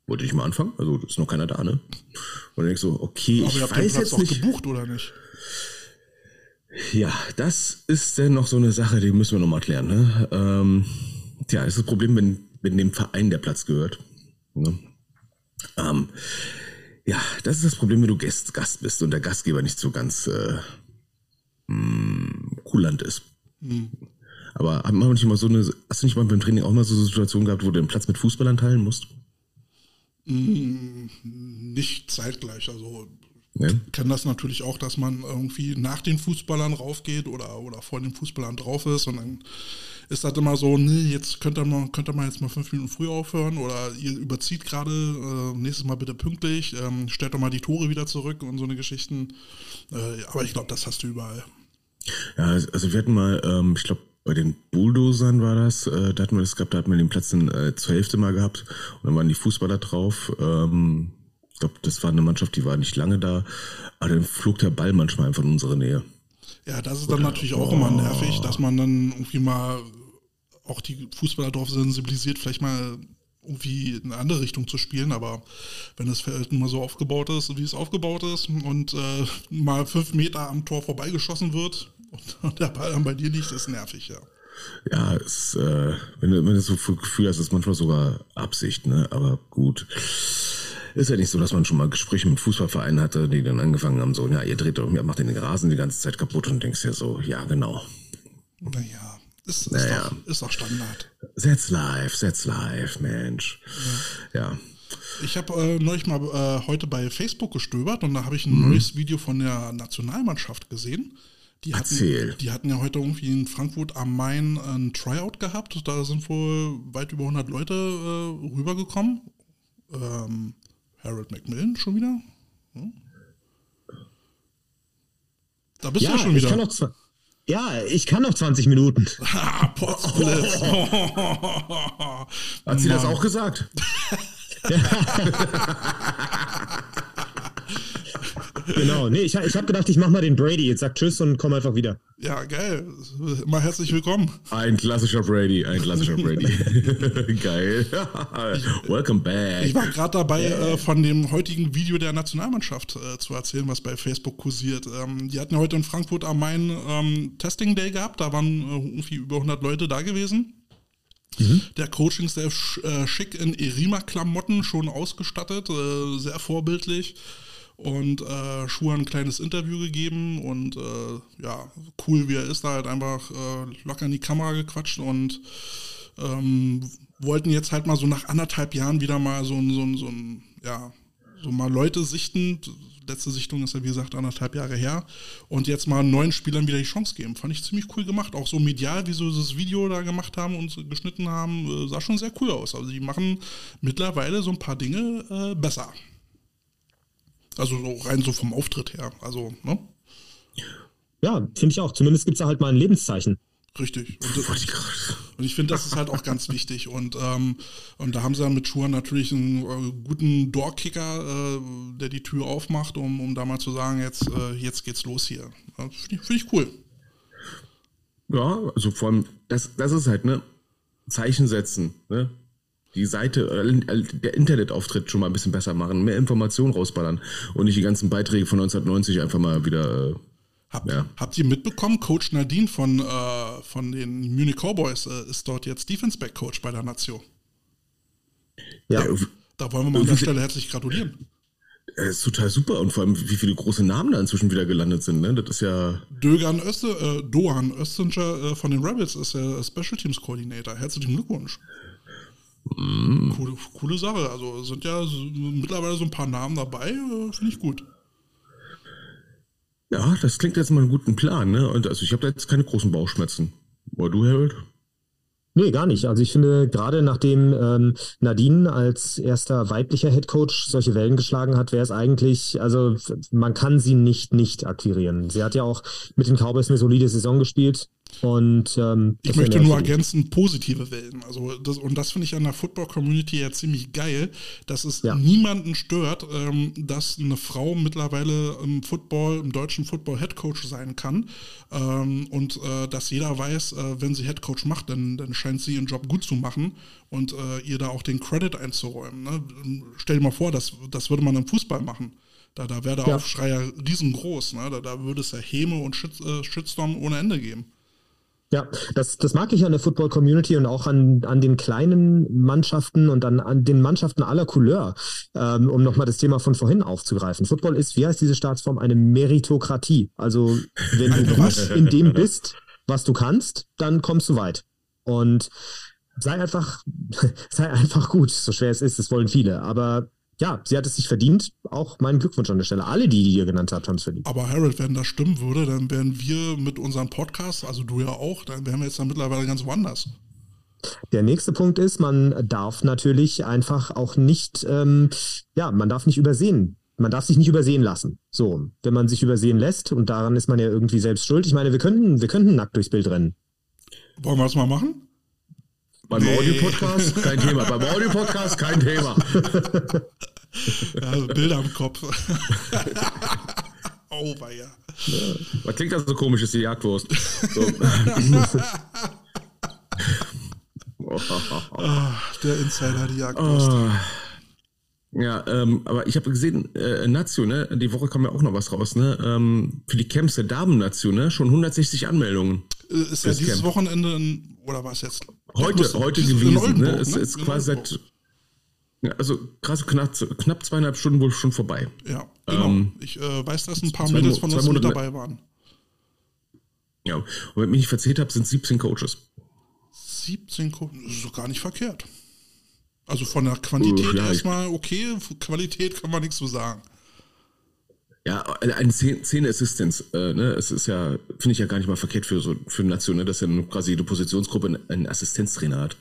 wollte ich mal anfangen? Also ist noch keiner da, ne? Und dann denkst du, okay,
Aber
ich
habt den
weiß
Platz
jetzt
doch
nicht.
gebucht, oder nicht?
Ja, das ist dann noch so eine Sache, die müssen wir noch mal klären. Ne? Ähm, tja, das ist das Problem, wenn, wenn dem Verein der Platz gehört. Ne? Ähm, ja, das ist das Problem, wenn du Gast, Gast bist und der Gastgeber nicht so ganz äh, mh, kulant ist. Aber haben wir nicht mal so eine, hast du nicht mal beim Training auch mal so eine Situation gehabt, wo du den Platz mit Fußballern teilen musst?
Nicht zeitgleich. Also
Ne?
kann das natürlich auch, dass man irgendwie nach den Fußballern raufgeht oder, oder vor den Fußballern drauf ist und dann ist das immer so, nee, jetzt könnt ihr mal, könnt ihr mal jetzt mal fünf Minuten früh aufhören oder ihr überzieht gerade, äh, nächstes Mal bitte pünktlich, ähm, stellt doch mal die Tore wieder zurück und so eine Geschichten. Äh, aber ich glaube, das hast du überall.
Ja, also wir hatten mal, ähm, ich glaube, bei den Bulldozern war das, äh, da hatten wir das gehabt, da hatten wir den Platz dann, äh, zur Hälfte mal gehabt und dann waren die Fußballer drauf. Ähm, ich glaube, das war eine Mannschaft, die war nicht lange da, aber dann flog der Ball manchmal einfach in unsere Nähe.
Ja, das ist dann natürlich auch immer nervig, dass man dann irgendwie mal auch die Fußballer darauf sensibilisiert, vielleicht mal irgendwie in eine andere Richtung zu spielen, aber wenn das Feld nun mal so aufgebaut ist, wie es aufgebaut ist und äh, mal fünf Meter am Tor vorbeigeschossen wird und der Ball dann bei dir liegt, ist nervig, ja.
Ja, es, äh, wenn du, wenn du so viel Gefühl hast, ist manchmal sogar Absicht, ne? Aber gut. Ist ja nicht so, dass man schon mal Gespräche mit Fußballvereinen hatte, die dann angefangen haben, so, ja, ihr dreht doch, ihr macht den Rasen die ganze Zeit kaputt und denkst dir so, ja, genau.
Naja, ist, ist,
Naja.
doch, ist doch Standard.
That's live, that's live, Mensch. Ja.
Ich habe äh, neulich mal äh, heute bei Facebook gestöbert und da habe ich ein neues Video von der Nationalmannschaft gesehen. Die hatten,
Erzähl.
die hatten ja heute irgendwie in Frankfurt am Main ein Tryout gehabt. Da sind wohl weit über 100 Leute äh, rübergekommen. Ähm, Harold Macmillan schon wieder. Hm? Da bist du ja
Ja,
schon
ich
wieder.
zw- ja, ich kann noch 20 Minuten.
ah, Potzblitz.
Hat sie das auch gesagt?
Genau. Nee, ich, ich habe gedacht, ich mache mal den Brady. Jetzt sag Tschüss und komm einfach wieder.
Ja, geil. Immer herzlich willkommen.
Ein klassischer Brady, ein klassischer Brady. Geil. Welcome back.
Ich war gerade dabei, äh, von dem heutigen Video der Nationalmannschaft äh, zu erzählen, was bei Facebook kursiert. Ähm, die hatten ja heute in Frankfurt am Main ähm, Testing Day gehabt. Da waren äh, irgendwie über 100 Leute da gewesen. Der Coaching-Staff sch äh, schick in Erima-Klamotten schon ausgestattet, äh, sehr vorbildlich. Und äh, Schuhe ein kleines Interview gegeben und äh, ja, cool wie er ist, da halt einfach äh, locker in die Kamera gequatscht und ähm, wollten jetzt halt mal so nach anderthalb Jahren wieder mal so ein, so ein, so ein, ja, so mal Leute sichten. Letzte Sichtung ist ja wie gesagt anderthalb Jahre her. Und jetzt mal neuen Spielern wieder die Chance geben. Fand ich ziemlich cool gemacht. Auch so medial, wie sie das Video da gemacht haben und geschnitten haben, äh, sah schon sehr cool aus. Also die machen mittlerweile so ein paar Dinge äh, besser. Also so rein so vom Auftritt her. Also, ne?
Ja, finde ich auch. Zumindest gibt es da halt mal ein Lebenszeichen.
Richtig. Und, Und ich finde, das ist halt auch ganz wichtig. Und, ähm, und da haben sie dann mit Schuhen natürlich einen äh, guten Doorkicker, äh, der die Tür aufmacht, um, um da mal zu sagen, jetzt, äh, jetzt geht's los hier. Ja, Finde ich, find ich cool.
Ja, also vor allem, das, das ist halt, ne? Zeichen setzen, ne? Die Seite, äh, der Internetauftritt schon mal ein bisschen besser machen, mehr Informationen rausballern und nicht die ganzen Beiträge von 1990 einfach mal wieder. Äh,
Habt,
Ja.
habt ihr mitbekommen, Coach Nadine von, äh, von den Munich Cowboys äh, ist dort jetzt Defense Back Coach bei der Nation.
Ja.
äh,
Da wollen wir mal an der Stelle herzlich gratulieren.
äh, ist total super und vor allem, wie viele große Namen da inzwischen wieder gelandet sind, ne? Das ist ja.
Dögan Öste, äh, Doan Östinger äh, von den Rebels ist der Special Teams Coordinator. Herzlichen Glückwunsch. Coole, coole Sache. Also sind ja mittlerweile so ein paar Namen dabei, äh, finde ich gut.
Ja, das klingt jetzt mal einen guten Plan, ne? Und also ich habe da jetzt keine großen Bauchschmerzen. Oder du, Harold?
Nee, gar nicht. Also ich finde, gerade nachdem ähm, Nadine als erster weiblicher Headcoach solche Wellen geschlagen hat, wäre es eigentlich, also man kann sie nicht nicht akquirieren. Sie hat ja auch mit den Cowboys eine solide Saison gespielt. Und ähm,
ich möchte nur ergänzen, positive Wellen. Also das, und das finde ich an der Football-Community ja ziemlich geil, dass es ja. niemanden stört, ähm, dass eine Frau mittlerweile im Football, im deutschen Football Headcoach sein kann. Ähm, und äh, dass jeder weiß, äh, wenn sie Headcoach macht, dann, dann scheint sie ihren Job gut zu machen und äh, ihr da auch den Credit einzuräumen. Ne? Stell dir mal vor, das, das würde man im Fußball machen. Da, da wäre der ja. Aufschrei ja riesengroß. Ne? Da, da würde es ja Häme und Shit, äh, Shitstorm ohne Ende geben.
Ja, das, das mag ich an der Football Community und auch an, an den kleinen Mannschaften und an, an den Mannschaften aller Couleur, ähm, um nochmal das Thema von vorhin aufzugreifen. Football ist, wie heißt diese Staatsform, eine Meritokratie. Also wenn du gut in dem bist, was du kannst, dann kommst du weit. Und sei einfach, sei einfach gut, so schwer es ist, das wollen viele. Aber ja, sie hat es sich verdient. Auch meinen Glückwunsch an der Stelle. Alle, die, die ihr genannt habt, haben es verdient.
Aber Harold, wenn das stimmen würde, dann wären wir mit unserem Podcast, also du ja auch, dann wären wir jetzt dann mittlerweile ganz woanders.
Der nächste Punkt ist, man darf natürlich einfach auch nicht, ähm, ja, man darf nicht übersehen. Man darf sich nicht übersehen lassen. So, wenn man sich übersehen lässt, und daran ist man ja irgendwie selbst schuld. Ich meine, wir könnten, wir könnten nackt durchs Bild rennen.
Wollen wir das mal machen?
Beim nee. Audio-Podcast kein Thema. Beim Audio-Podcast kein Thema.
Ja, Bilder im Kopf. oh, weia.
Ja. Was klingt das so komisch, ist die Jagdwurst. So.
oh, der Insider, die Jagdwurst. Oh.
Ja, ähm, aber ich habe gesehen, äh, Nazio, ne, die Woche kam ja auch noch was raus, ne, ähm, für die Camps der Damen-Nazio, ne, schon 160 Anmeldungen.
Äh, ist ja dieses Camp. Wochenende, in, oder war es jetzt?
Heute, heute gewesen, ne, es ne? ist quasi seit also krass, knapp, knapp zweieinhalb Stunden wohl schon vorbei.
Ja, genau. Ähm, ich äh, weiß, dass ein paar Mädels von uns mit dabei waren.
Ja, und wenn ich mich nicht verzählt habe, sind 17 Coaches.
17 Coaches, das ist doch gar nicht verkehrt. Also von der Quantität ja, erstmal okay, Qualität kann man nichts zu sagen.
Ja, eine Szene Assistance, äh, ne, es ist ja, finde ich ja gar nicht mal verkehrt für so für eine Nation, ne, dass ja quasi jede Positionsgruppe einen Assistenztrainer hat.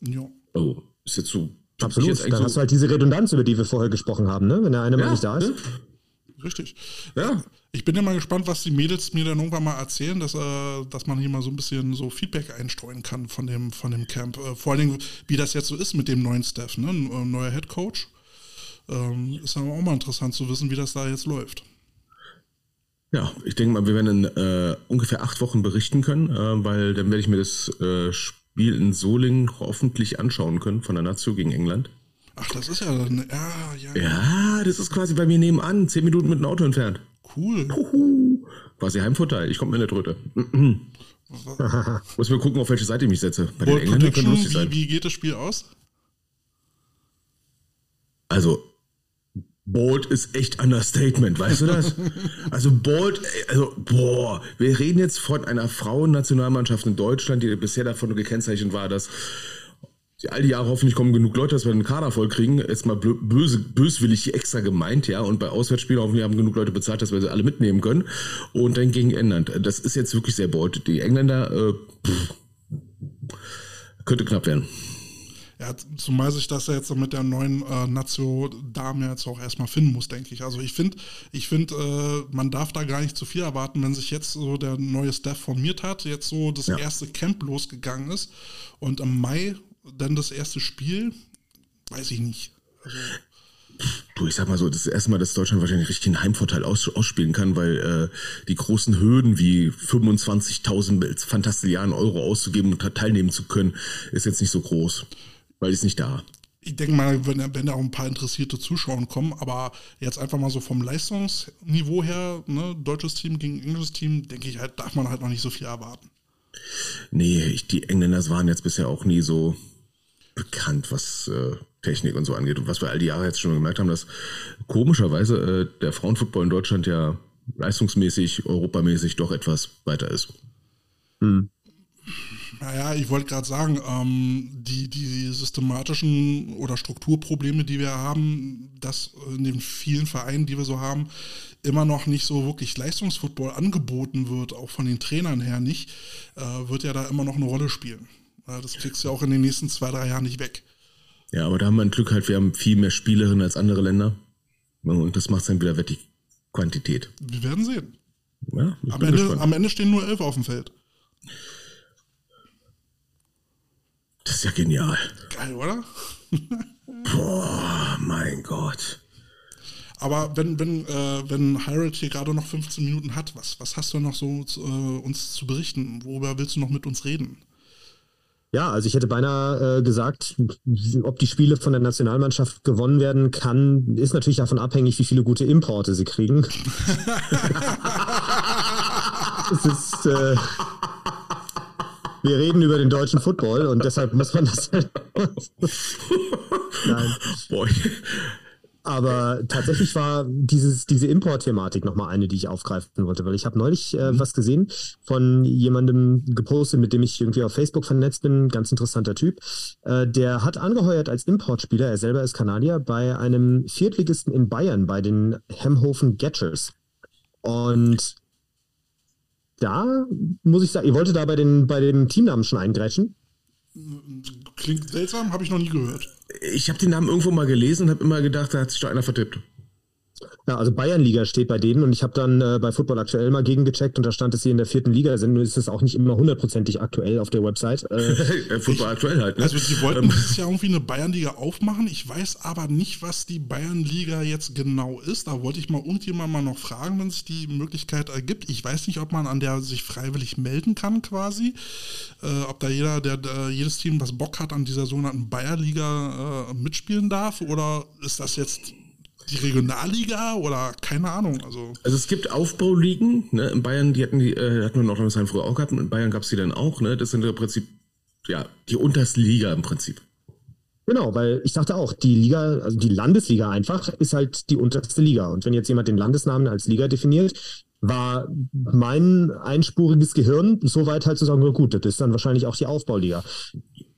Ja. Oh, ist jetzt so
Absolut, dann so hast du halt diese Redundanz, über die wir vorher gesprochen haben, ne? wenn der eine ja, mal nicht da ist. Ne?
Richtig. Ja. Ich bin ja mal gespannt, was die Mädels mir dann irgendwann mal erzählen, dass, äh, dass man hier mal so ein bisschen so Feedback einstreuen kann von dem, von dem Camp. Äh, vor allen Dingen, wie das jetzt so ist mit dem neuen Staff, ne? Ein äh, neuer Head Coach. Ähm, ist aber auch mal interessant zu wissen, wie das da jetzt läuft.
Ja, ich denke mal, wir werden in äh, ungefähr acht Wochen berichten können, äh, weil dann werde ich mir das äh, Spiel in Solingen hoffentlich anschauen können von der Nazio gegen England.
Ach, das ist ja dann, ja,
ja. Ja, das ist quasi bei mir nebenan, zehn Minuten mit dem Auto entfernt.
Cool.
Puhu. Quasi Heimvorteil, ich komme mir in der Tröte. Muss mir gucken, auf welche Seite ich mich setze.
Bei den Engländern könnte lustig sein. Wie, wie geht das Spiel aus?
Also, Bold ist echt Understatement, weißt du das? Also Bold, also boah, wir reden jetzt von einer Frauennationalmannschaft in Deutschland, die bisher davon gekennzeichnet war, dass all die Jahre hoffentlich kommen genug Leute, dass wir einen Kader voll kriegen. Jetzt mal böse, böswillig extra gemeint, ja. Und bei Auswärtsspielen hoffentlich haben genug Leute bezahlt, dass wir sie alle mitnehmen können. Und dann gegen England. Das ist jetzt wirklich sehr bold. Die Engländer, äh, pff, könnte knapp werden.
Ja, zumal sich das ja jetzt mit der neuen äh, Nazio-Dame jetzt auch erstmal finden muss, denke ich. Also ich finde, ich finde, äh, man darf da gar nicht zu viel erwarten, wenn sich jetzt so der neue Staff formiert hat, jetzt so das ja. erste Camp losgegangen ist und im Mai dann das erste Spiel, weiß ich nicht. Also,
Du, ich sag mal so, das ist das erste Mal, dass Deutschland wahrscheinlich richtig einen Heimvorteil aus, ausspielen kann, weil äh, die großen Hürden wie 25.000 Fantastilliarden Euro auszugeben und teilnehmen zu können, ist jetzt nicht so groß weil die ist nicht da.
Ich denke mal, wenn, wenn da auch ein paar interessierte Zuschauer kommen, aber jetzt einfach mal so vom Leistungsniveau her, ne, deutsches Team gegen englisches Team, denke ich halt, darf man halt noch nicht so viel erwarten.
Nee, ich, die Engländer waren jetzt bisher auch nie so bekannt, was äh, Technik und so angeht. Und was wir all die Jahre jetzt schon gemerkt haben, dass komischerweise äh, der Frauenfootball in Deutschland ja leistungsmäßig, europamäßig doch etwas weiter ist. Hm.
Naja, ich wollte gerade sagen, ähm, die, die systematischen oder Strukturprobleme, die wir haben, dass in den vielen Vereinen, die wir so haben, immer noch nicht so wirklich Leistungsfootball angeboten wird, auch von den Trainern her nicht, äh, wird ja da immer noch eine Rolle spielen. Das kriegst du ja auch in den nächsten zwei, drei Jahren nicht weg.
Ja, aber da haben wir ein Glück halt, wir haben viel mehr Spielerinnen als andere Länder. Und das macht dann wieder wett die Quantität.
Wir werden sehen.
Ja,
Am Ende, am Ende stehen nur elf auf dem Feld.
Das ist ja genial.
Geil, oder?
Boah, mein Gott.
Aber wenn, wenn, äh, wenn Harold hier gerade noch 15 Minuten hat, was, was hast du noch so zu, äh, uns zu berichten? Worüber willst du noch mit uns reden?
Ja, also ich hätte beinahe äh, gesagt, ob die Spiele von der Nationalmannschaft gewonnen werden kann, ist natürlich davon abhängig, wie viele gute Importe sie kriegen. es ist, äh, wir reden über den deutschen Football und deshalb muss man das halt. Nein.
Ich-
Aber tatsächlich war dieses, diese Import-Thematik nochmal eine, die ich aufgreifen wollte, weil ich habe neulich äh, was gesehen von jemandem gepostet, mit dem ich irgendwie auf Facebook vernetzt bin, ganz interessanter Typ. Äh, der hat angeheuert als Importspieler, er selber ist Kanadier, bei einem Viertligisten in Bayern, bei den Hemhofen Getchers. Und da muss ich sagen, ihr wolltet da bei, den, bei dem Teamnamen schon eingrätschen.
Klingt seltsam, habe ich noch nie gehört.
ich habe den Namen irgendwo mal gelesen und habe immer gedacht, da hat sich doch einer vertippt.
Ja, also Bayernliga steht bei denen und ich habe dann äh, bei Football aktuell mal gegengecheckt und da stand, dass sie in der vierten Liga sind. Nur ist es auch nicht immer hundertprozentig aktuell auf der Website. Äh,
Äh, Football aktuell halt, ne?
Also die wollten dieses Jahr irgendwie eine Bayernliga aufmachen. Ich weiß aber nicht, was die Bayernliga jetzt genau ist. Da wollte ich mal irgendjemand mal noch fragen, wenn sich die Möglichkeit ergibt. Ich weiß nicht, ob man an der sich freiwillig melden kann quasi. Äh, ob da jeder, der, der jedes Team, was Bock hat, an dieser sogenannten Bayernliga äh, mitspielen darf. Oder ist das jetzt die Regionalliga oder keine Ahnung. Also
Also es gibt Aufbauligen, ne? In Bayern, die hatten die, äh, hatten wir in Nordrhein-Westfalen früher auch gehabt, in Bayern gab es die dann auch, ne? Das sind im Prinzip, ja, die unterste Liga im Prinzip.
Genau, weil ich dachte auch, die Liga, also die Landesliga einfach, ist halt die unterste Liga. Und wenn jetzt jemand den Landesnamen als Liga definiert, war mein einspuriges Gehirn so weit halt zu sagen, na gut, das ist dann wahrscheinlich auch die Aufbauliga.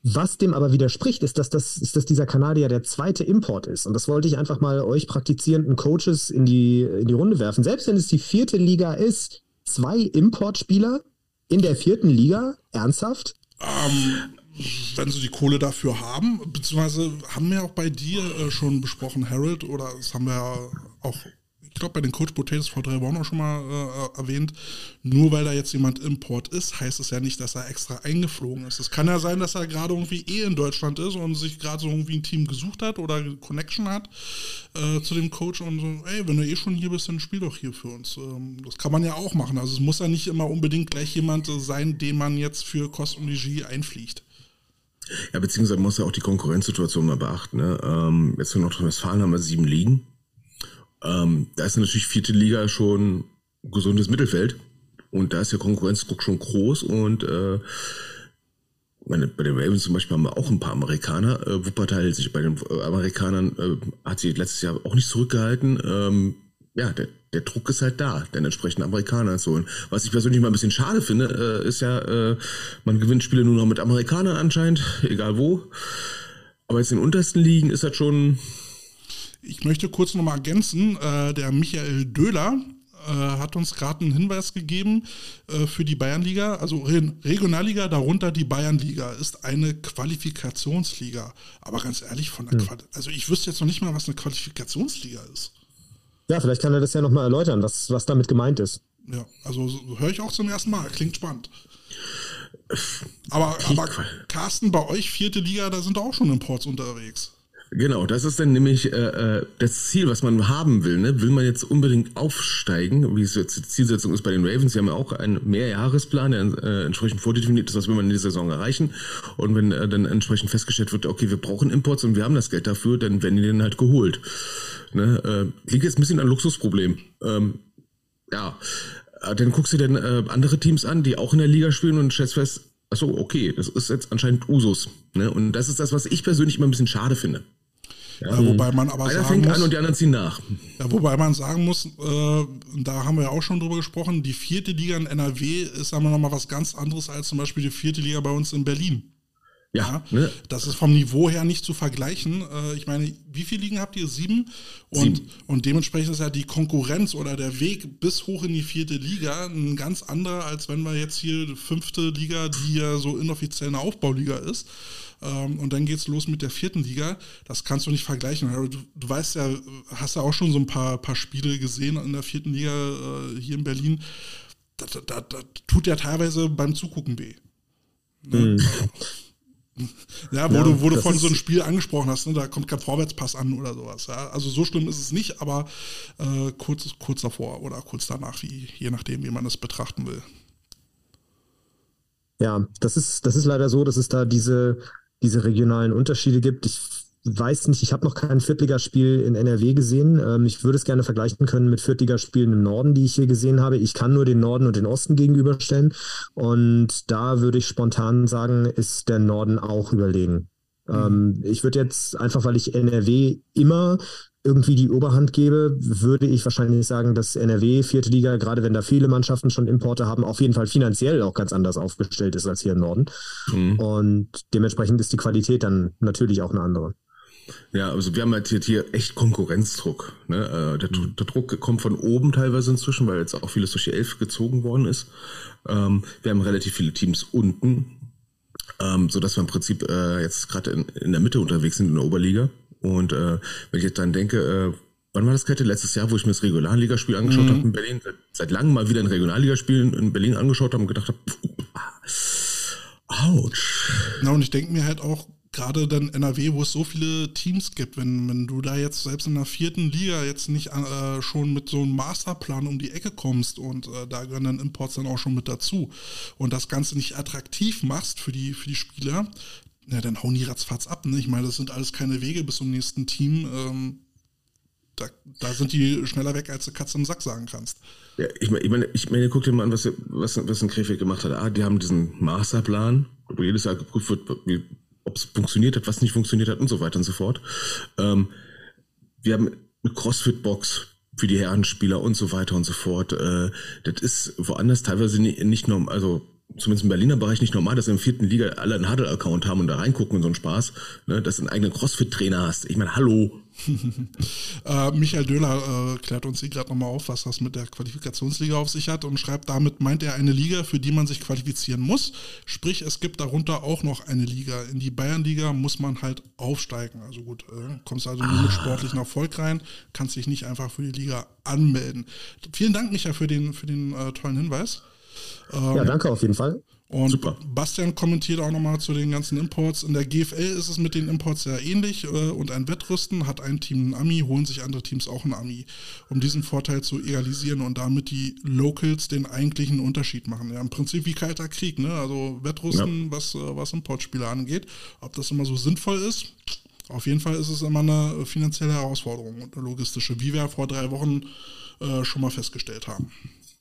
Was dem aber widerspricht, ist, dass, das, ist, dass dieser Kanadier der zweite Import ist. Und das wollte ich einfach mal euch praktizierenden Coaches in die, in die Runde werfen. Selbst wenn es die vierte Liga ist, zwei Importspieler in der vierten Liga, ernsthaft?
Ähm, wenn sie die Kohle dafür haben, beziehungsweise haben wir auch bei dir äh, schon besprochen, Harold, oder das haben wir auch, glaube, bei den Coach Potatoes vor drei Wochen auch schon mal äh, erwähnt, nur weil da jetzt jemand Import ist, heißt es ja nicht, dass er extra eingeflogen ist. Es kann ja sein, dass er gerade irgendwie eh in Deutschland ist und sich gerade so irgendwie ein Team gesucht hat oder Connection hat äh, zu dem Coach und so, ey, wenn du eh schon hier bist, dann spiel doch hier für uns. Ähm, das kann man ja auch machen. Also es muss ja nicht immer unbedingt gleich jemand sein, den man jetzt für Kost und Regie einfliegt.
Ja, beziehungsweise muss ja auch die Konkurrenzsituation mal beachten. Ne? Ähm, jetzt in Nordrhein-Westfalen haben wir sieben Ligen. Ähm, da ist natürlich vierte Liga schon gesundes Mittelfeld. Und da ist der Konkurrenzdruck schon groß. Und äh, meine, bei den Ravens zum Beispiel haben wir auch ein paar Amerikaner. Äh, Wuppertal hält sich bei den äh, Amerikanern, äh, hat sich letztes Jahr auch nicht zurückgehalten. Ähm, ja, der, der Druck ist halt da, den entsprechenden Amerikaner zu holen. Was ich persönlich mal ein bisschen schade finde, äh, ist ja, äh, man gewinnt Spiele nur noch mit Amerikanern anscheinend, egal wo. Aber jetzt in den untersten Ligen ist das schon,
Ich möchte kurz nochmal ergänzen, äh, der Michael Döhler äh, hat uns gerade einen Hinweis gegeben äh, für die Bayernliga. Also Re Regionalliga, darunter die Bayernliga, ist eine Qualifikationsliga. Aber ganz ehrlich, von der Quali also ich wüsste jetzt noch nicht mal, was eine Qualifikationsliga ist.
Ja, vielleicht kann er das ja nochmal erläutern, was, was damit gemeint ist.
Ja, also so, höre ich auch zum ersten Mal. Klingt spannend. Aber, aber Carsten, bei euch vierte Liga, da sind auch schon Imports unterwegs.
Genau, das ist dann nämlich äh, äh, das Ziel, was man haben will. Ne? Will man jetzt unbedingt aufsteigen, wie es jetzt die Zielsetzung ist bei den Ravens? Sie haben ja auch einen Mehrjahresplan, der äh, entsprechend vordefiniert ist, was will man in dieser Saison erreichen. Und wenn äh, dann entsprechend festgestellt wird, okay, wir brauchen Imports und wir haben das Geld dafür, dann werden die dann halt geholt. Ne? Äh, klingt jetzt ein bisschen ein Luxusproblem. Ähm, ja, äh, dann guckst du dann äh, andere Teams an, die auch in der Liga spielen und stellst fest, achso, okay, das ist jetzt anscheinend Usus. Ne? Und das ist das, was ich persönlich immer ein bisschen schade finde.
Ja, wobei man aber
Einer
sagen
fängt
muss,
an und die anderen ziehen nach.
Ja, wobei man sagen muss, äh, da haben wir ja auch schon drüber gesprochen, die vierte Liga in NRW ist aber nochmal was ganz anderes als zum Beispiel die vierte Liga bei uns in Berlin.
Ja, ne?
Das ist vom Niveau her nicht zu vergleichen. Äh, ich meine, wie viele Ligen habt ihr? Sieben? Und,
Sieben.
und dementsprechend ist ja die Konkurrenz oder der Weg bis hoch in die vierte Liga ein ganz anderer, als wenn wir jetzt hier die fünfte Liga, die ja so inoffiziell eine Aufbauliga ist. Ähm, und dann geht's los mit der vierten Liga. Das kannst du nicht vergleichen. Du, du weißt ja, hast ja auch schon so ein paar, paar Spiele gesehen in der vierten Liga äh, hier in Berlin. Da, da, da, da tut ja teilweise beim Zugucken weh. Ne? Ja, wo
Ja,
du, wo du von so einem Spiel angesprochen hast, ne, da kommt kein Vorwärtspass an oder sowas. Ja. Also so schlimm ist es nicht, aber äh, kurz, kurz davor oder kurz danach, wie, je nachdem, wie man das betrachten will.
Ja, das ist, das ist leider so, dass es da diese, diese regionalen Unterschiede gibt. Ich weiß nicht, ich habe noch kein Viertligaspiel in NRW gesehen. Ähm, ich würde es gerne vergleichen können mit Viertligaspielen im Norden, die ich hier gesehen habe. Ich kann nur den Norden und den Osten gegenüberstellen. Und da würde ich spontan sagen, ist der Norden auch überlegen. Ähm, ich würde jetzt einfach, weil ich NRW immer irgendwie die Oberhand gebe, würde ich wahrscheinlich sagen, dass NRW, vierte Liga, gerade wenn da viele Mannschaften schon Importe haben, auf jeden Fall finanziell auch ganz anders aufgestellt ist als hier im Norden.
Mhm.
Und dementsprechend ist die Qualität dann natürlich auch eine andere.
Ja, also wir haben halt hier, hier echt Konkurrenzdruck. Ne? Äh, Der, Dru- der Druck kommt von oben teilweise inzwischen, weil jetzt auch vieles durch die Elf gezogen worden ist. Ähm, wir haben relativ viele Teams unten, ähm, so dass wir im Prinzip äh, jetzt gerade in, in der Mitte unterwegs sind in der Oberliga. Und äh, wenn ich jetzt dann denke, äh, wann war das Kette? Letztes Jahr, wo ich mir das Regionalligaspiel angeschaut habe in Berlin, seit, langem mal wieder ein Regionalligaspiel in, in Berlin angeschaut habe und gedacht habe, ouch.
Na, und ich denke mir halt auch, gerade dann NRW, wo es so viele Teams gibt, wenn, wenn du da jetzt selbst in der vierten Liga jetzt nicht äh, schon mit so einem Masterplan um die Ecke kommst und äh, da gehören dann Imports dann auch schon mit dazu und das Ganze nicht attraktiv machst für die, für die Spieler, na, dann hauen die ratzfatz ab. Ne? Ich meine, das sind alles keine Wege bis zum nächsten Team. Ähm, da, da sind die schneller weg, als du Katze im Sack sagen kannst.
Ja, ich meine, ich meine, ich meine, guck dir mal an, was, was, was ein Krefeld gemacht hat. Ah, die haben diesen Masterplan, wo jedes Jahr geprüft wird, wie, ob es funktioniert hat, was nicht funktioniert hat und so weiter und so fort. Ähm, wir haben eine CrossFit-Box für die Herrenspieler und so weiter und so fort. Äh, das ist woanders teilweise nicht, nicht normal, also zumindest im Berliner Bereich nicht normal, dass wir im vierten Liga alle einen Huddle-Account haben und da reingucken und so einen Spaß, ne, dass du einen eigenen CrossFit-Trainer hast. Ich meine, hallo.
Äh, Michael Döhler äh, klärt uns hier gerade nochmal auf, was das mit der Qualifikationsliga auf sich hat und schreibt, damit meint er eine Liga, für die man sich qualifizieren muss. Sprich, es gibt darunter auch noch eine Liga. In die Bayernliga muss man halt aufsteigen. Also gut, äh, kommst also nur mit sportlichem Erfolg rein, kannst dich nicht einfach für die Liga anmelden. Vielen Dank, Michael, für den, für den äh, tollen Hinweis.
Ja, danke auf jeden Fall.
Und
Super.
Bastian kommentiert auch nochmal zu den ganzen Imports. In der GFL ist es mit den Imports sehr ähnlich äh, und ein Wettrüsten hat ein Team ein Ami, holen sich andere Teams auch ein Ami, um diesen Vorteil zu egalisieren und damit die Locals den eigentlichen Unterschied machen. Ja, im Prinzip wie kalter Krieg, ne? Also Wettrüsten, was, äh, was Importspiele angeht. Ob das immer so sinnvoll ist, auf jeden Fall ist es immer eine finanzielle Herausforderung und eine logistische, wie wir vor drei Wochen äh, schon mal festgestellt haben.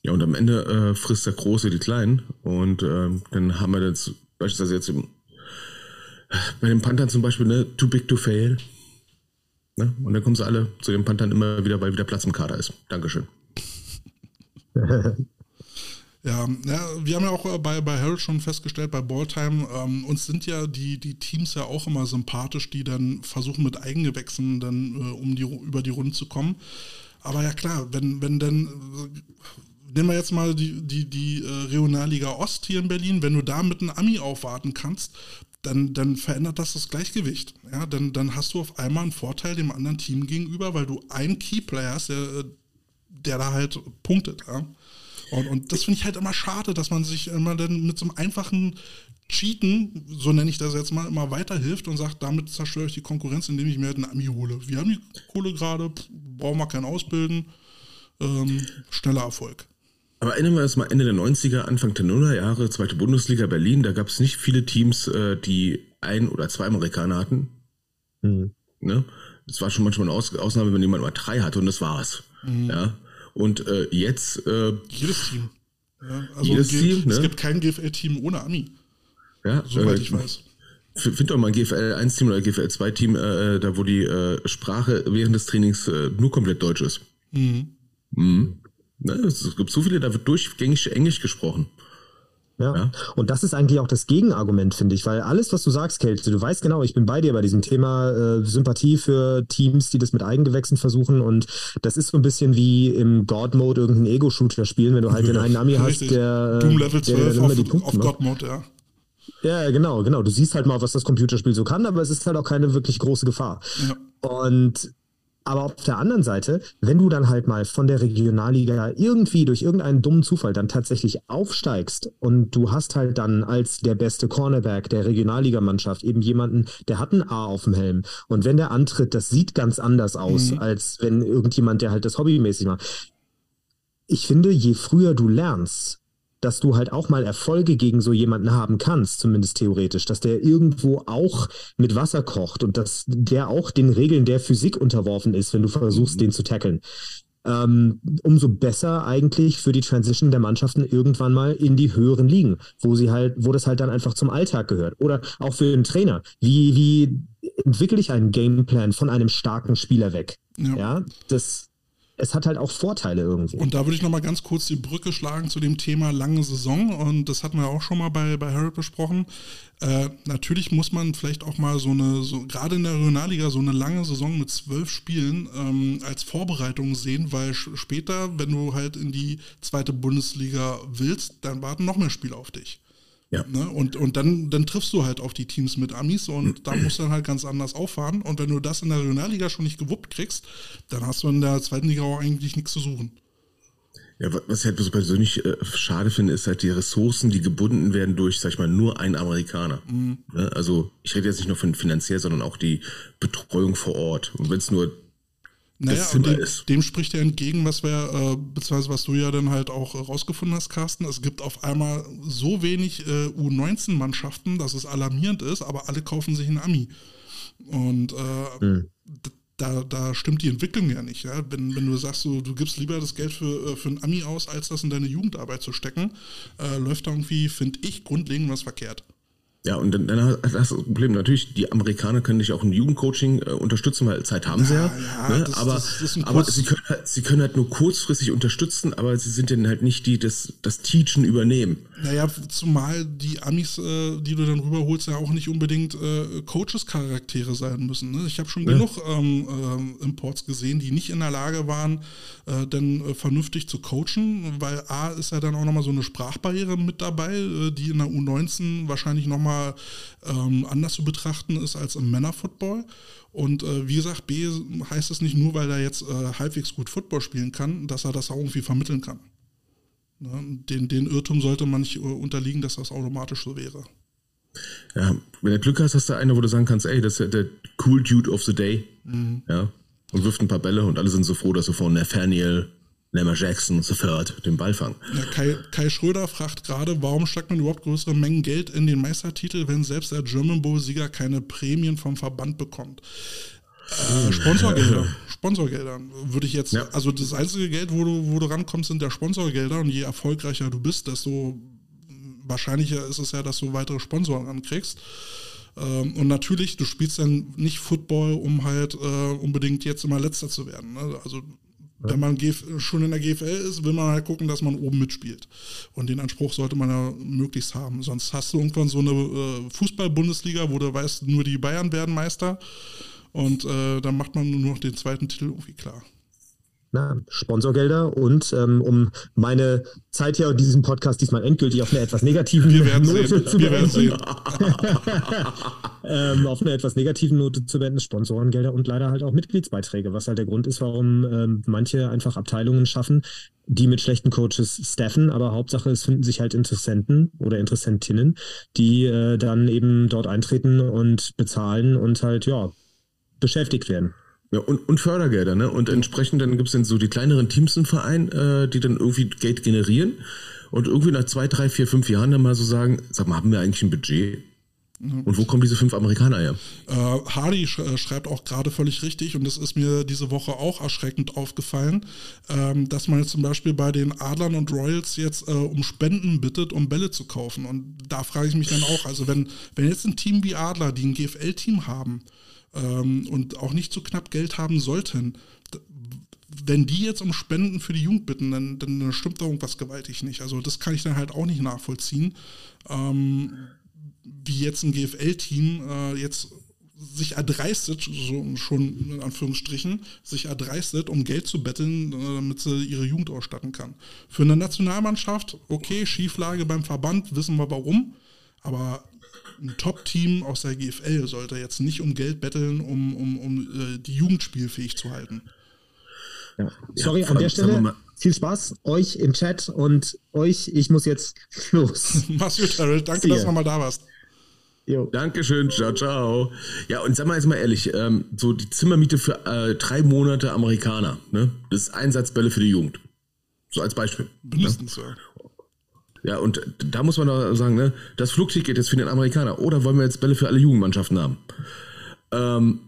Ja, und am Ende äh, frisst der Große die Kleinen. Und ähm, dann haben wir das beispielsweise jetzt im, bei den Panthern zum Beispiel, ne, too big to fail. Ne? Und dann kommen sie alle zu den Panthern immer wieder, weil wieder Platz im Kader ist. Dankeschön.
Ja, ja, wir haben ja auch äh, bei, bei Harold schon festgestellt, bei Balltime, ähm, uns sind ja die, die Teams ja auch immer sympathisch, die dann versuchen mit Eigengewächsen dann äh, um die, über die Runde zu kommen. Aber ja klar, wenn, wenn dann, äh, nehmen wir jetzt mal die, die, die äh, Regionalliga Ost hier in Berlin, wenn du da mit einem Ami aufwarten kannst, dann, dann verändert das das Gleichgewicht. Ja, dann, dann hast du auf einmal einen Vorteil dem anderen Team gegenüber, weil du einen Keyplayer hast, der, äh, der da halt punktet. Ja? Und, und das finde ich halt immer schade, dass man sich immer dann mit so einem einfachen Cheaten, so nenne ich das jetzt mal, immer weiterhilft und sagt, damit zerstöre ich die Konkurrenz, indem ich mir halt einen Ami hole. Wir haben die Kohle gerade, brauchen wir keinen Ausbilden, ähm, schneller Erfolg.
Aber erinnern wir uns mal Ende der 90er, Anfang der Nullerjahre, zweite Bundesliga Berlin, da gab es nicht viele Teams, äh, die ein oder zwei Amerikaner hatten.
Hm.
Ne? Das war schon manchmal eine Aus Ausnahme, wenn jemand mal drei hatte und das war's. Ja. Und äh, jetzt, äh,
Jedes Team. Ja, also
Jedes
G-
Team,
Es
ne?
gibt kein GFL-Team ohne Ami,
ja,
soweit
äh,
ich weiß.
Find doch mal ein GFL 1 Team oder GFL 2 Team, äh, da wo die äh, Sprache während des Trainings äh, nur komplett Deutsch ist.
Mhm.
Mhm. Ne, es gibt so viele, da wird durchgängig Englisch gesprochen.
Ja.
Ja.
Und das ist eigentlich auch das Gegenargument, finde ich, weil alles, was du sagst, Kälte, du weißt genau, ich bin bei dir bei diesem Thema äh, Sympathie für Teams, die das mit Eigengewächsen versuchen. Und das ist so ein bisschen wie im God-Mode irgendeinen Ego-Shooter spielen, wenn du halt den einen Ami hast, der, äh,
Doom Level
der
12
immer
auf,
die Punkte
auf
macht.
God Mode, ja.
Ja, genau, genau. Du siehst halt mal, was das Computerspiel so kann, aber es ist halt auch keine wirklich große Gefahr.
Ja.
Und aber auf der anderen Seite, wenn du dann halt mal von der Regionalliga irgendwie durch irgendeinen dummen Zufall dann tatsächlich aufsteigst und du hast halt dann als der beste Cornerback der Regionalligamannschaft eben jemanden, der hat ein A auf dem Helm und wenn der antritt, das sieht ganz anders aus,
Mhm.
als wenn irgendjemand, der halt das hobbymäßig macht. Ich finde, je früher du lernst, dass du halt auch mal Erfolge gegen so jemanden haben kannst, zumindest theoretisch, dass der irgendwo auch mit Wasser kocht und dass der auch den Regeln der Physik unterworfen ist, wenn du versuchst, den zu tackeln. Ähm, umso besser eigentlich für die Transition der Mannschaften irgendwann mal in die höheren Ligen, wo sie halt, wo das halt dann einfach zum Alltag gehört. Oder auch für den Trainer. Wie, wie entwickle ich einen Gameplan von einem starken Spieler weg?
Ja.
Ja, das, es hat halt auch Vorteile irgendwo.
Und da würde ich noch mal ganz kurz die Brücke schlagen zu dem Thema lange Saison. Und das hatten wir auch schon mal bei, bei Harold besprochen. Äh, natürlich muss man vielleicht auch mal so eine, so, gerade in der Regionalliga, so eine lange Saison mit zwölf Spielen ähm, als Vorbereitung sehen, weil später, wenn du halt in die zweite Bundesliga willst, dann warten noch mehr Spiele auf dich.
Ja.
Ne? Und, und dann, dann triffst du halt auf die Teams mit Amis und da musst du dann halt ganz anders auffahren. Und wenn du das in der Regionalliga schon nicht gewuppt kriegst, dann hast du in der zweiten Liga auch eigentlich nichts zu suchen.
Ja, wa- was ich halt so persönlich äh, schade finde, ist halt die Ressourcen, die gebunden werden durch, sag ich mal, nur einen Amerikaner. Ne? Also ich rede jetzt nicht nur von finanziell, sondern auch die Betreuung vor Ort. Und wenn es nur
Naja, dem, dem spricht ja entgegen, was wir, äh, beziehungsweise was du ja dann halt auch rausgefunden hast, Carsten. Es gibt auf einmal so wenig äh, U19-Mannschaften, dass es alarmierend ist, aber alle kaufen sich einen Ami. Und äh,
Hm.
da, da stimmt die Entwicklung ja nicht. Ja? Wenn, wenn du sagst, du, du gibst lieber das Geld für, äh, für einen Ami aus, als das in deine Jugendarbeit zu stecken, äh, läuft da irgendwie, finde ich, grundlegend was verkehrt.
Ja, und dann, dann hast du das Problem. Natürlich, die Amerikaner können dich auch im Jugendcoaching äh, unterstützen, weil Zeit haben sie ja.
ja,
ne?
das-
aber
das- das
aber sie, können halt, sie können halt nur kurzfristig unterstützen, aber sie sind dann halt nicht die, das, das Teachen übernehmen.
Naja, zumal die Amis, äh, die du dann rüberholst, ja auch nicht unbedingt äh, Coaches-Charaktere sein müssen. Ne? Ich habe schon genug ähm, ähm, Imports gesehen, die nicht in der Lage waren, äh, dann äh, vernünftig zu coachen, weil A ist ja dann auch nochmal so eine Sprachbarriere mit dabei, äh, die in der U19 wahrscheinlich nochmal ähm, anders zu betrachten ist als im Männerfootball. Und äh, wie gesagt, B heißt es nicht nur, weil er jetzt äh, halbwegs gut Football spielen kann, dass er das auch irgendwie vermitteln kann. Ne? Den, den Irrtum sollte man nicht äh, unterliegen, dass das automatisch so wäre.
Ja, wenn du Glück hast, hast du einen, wo du sagen kannst, ey, das ist der cool Dude of the Day. Ja. Und wirft ein paar Bälle und alle sind so froh, dass sie von Nathaniel, Lamar Jackson, Third den Ball fangen.
Ja, Kai, Kai Schröder fragt gerade, warum steckt man überhaupt größere Mengen Geld in den Meistertitel, wenn selbst der German Bowl-Sieger keine Prämien vom Verband bekommt? Äh, Sponsorgelder. Sponsorgelder würde ich jetzt,
Ja.
also das einzige Geld, wo du, wo du rankommst, sind der Sponsorgelder und je erfolgreicher du bist, desto wahrscheinlicher ist es ja, dass du weitere Sponsoren ankriegst. Ähm, und natürlich, du spielst dann nicht Football, um halt äh, unbedingt jetzt immer Letzter zu werden. Ne? Also wenn man schon in der GFL ist, will man halt gucken, dass man oben mitspielt. Und den Anspruch sollte man ja möglichst haben. Sonst hast du irgendwann so eine äh, Fußball-Bundesliga, wo du weißt, nur die Bayern werden Meister. Und äh, dann macht man nur noch den zweiten Titel irgendwie klar.
Na, Sponsorgelder und ähm, um meine Zeit hier in diesem Podcast diesmal endgültig auf eine etwas negativen Note
sehen.
zu beenden. ähm, auf eine etwas negativen Note zu beenden, Sponsorengelder und leider halt auch Mitgliedsbeiträge, was halt der Grund ist, warum ähm, manche einfach Abteilungen schaffen, die mit schlechten Coaches staffen, aber Hauptsache es finden sich halt Interessenten oder Interessentinnen, die äh, dann eben dort eintreten und bezahlen und halt, ja, beschäftigt werden.
Ja, und, und Fördergelder, ne? Und entsprechend dann gibt es dann so die kleineren Teams im Verein, äh, die dann irgendwie Geld generieren und irgendwie nach zwei, drei, vier, fünf Jahren dann mal so sagen, sag mal, haben wir eigentlich ein Budget? Und wo kommen diese fünf Amerikaner her?
Äh, Hardy sch äh, schreibt auch gerade völlig richtig, und das ist mir diese Woche auch erschreckend aufgefallen, ähm, dass man jetzt zum Beispiel bei den Adlern und Royals jetzt äh, um Spenden bittet, um Bälle zu kaufen. Und da frage ich mich dann auch, also wenn, wenn jetzt ein Team wie Adler, die ein GFL-Team haben, ähm, und auch nicht so knapp Geld haben sollten, wenn die jetzt um Spenden für die Jugend bitten, dann, dann stimmt da irgendwas gewaltig nicht. Also das kann ich dann halt auch nicht nachvollziehen. Ähm, wie jetzt ein GFL-Team äh, jetzt sich erdreistet, so schon in Anführungsstrichen, sich erdreistet, um Geld zu betteln, äh, damit sie ihre Jugend ausstatten kann. Für eine Nationalmannschaft, okay, Schieflage beim Verband, wissen wir warum, aber ein Top-Team aus der GFL sollte jetzt nicht um Geld betteln, um, um, um äh, die Jugend spielfähig zu halten.
Ja. Sorry,
vor
an der Stelle viel Spaß euch im Chat und euch, ich muss jetzt los.
Mach's gut, Harold. Danke,
See
dass du nochmal da warst.
Jo.
Dankeschön, ciao, ciao. Ja, und sag mal jetzt mal ehrlich, ähm, so die Zimmermiete für äh, drei Monate Amerikaner, ne? Das ist Einsatzbälle für die Jugend. So als Beispiel.
Mindestens, ja.
Ja, und da muss man doch sagen, ne, das Flugticket ist für den Amerikaner. Oder wollen wir jetzt Bälle für alle Jugendmannschaften haben? Ähm,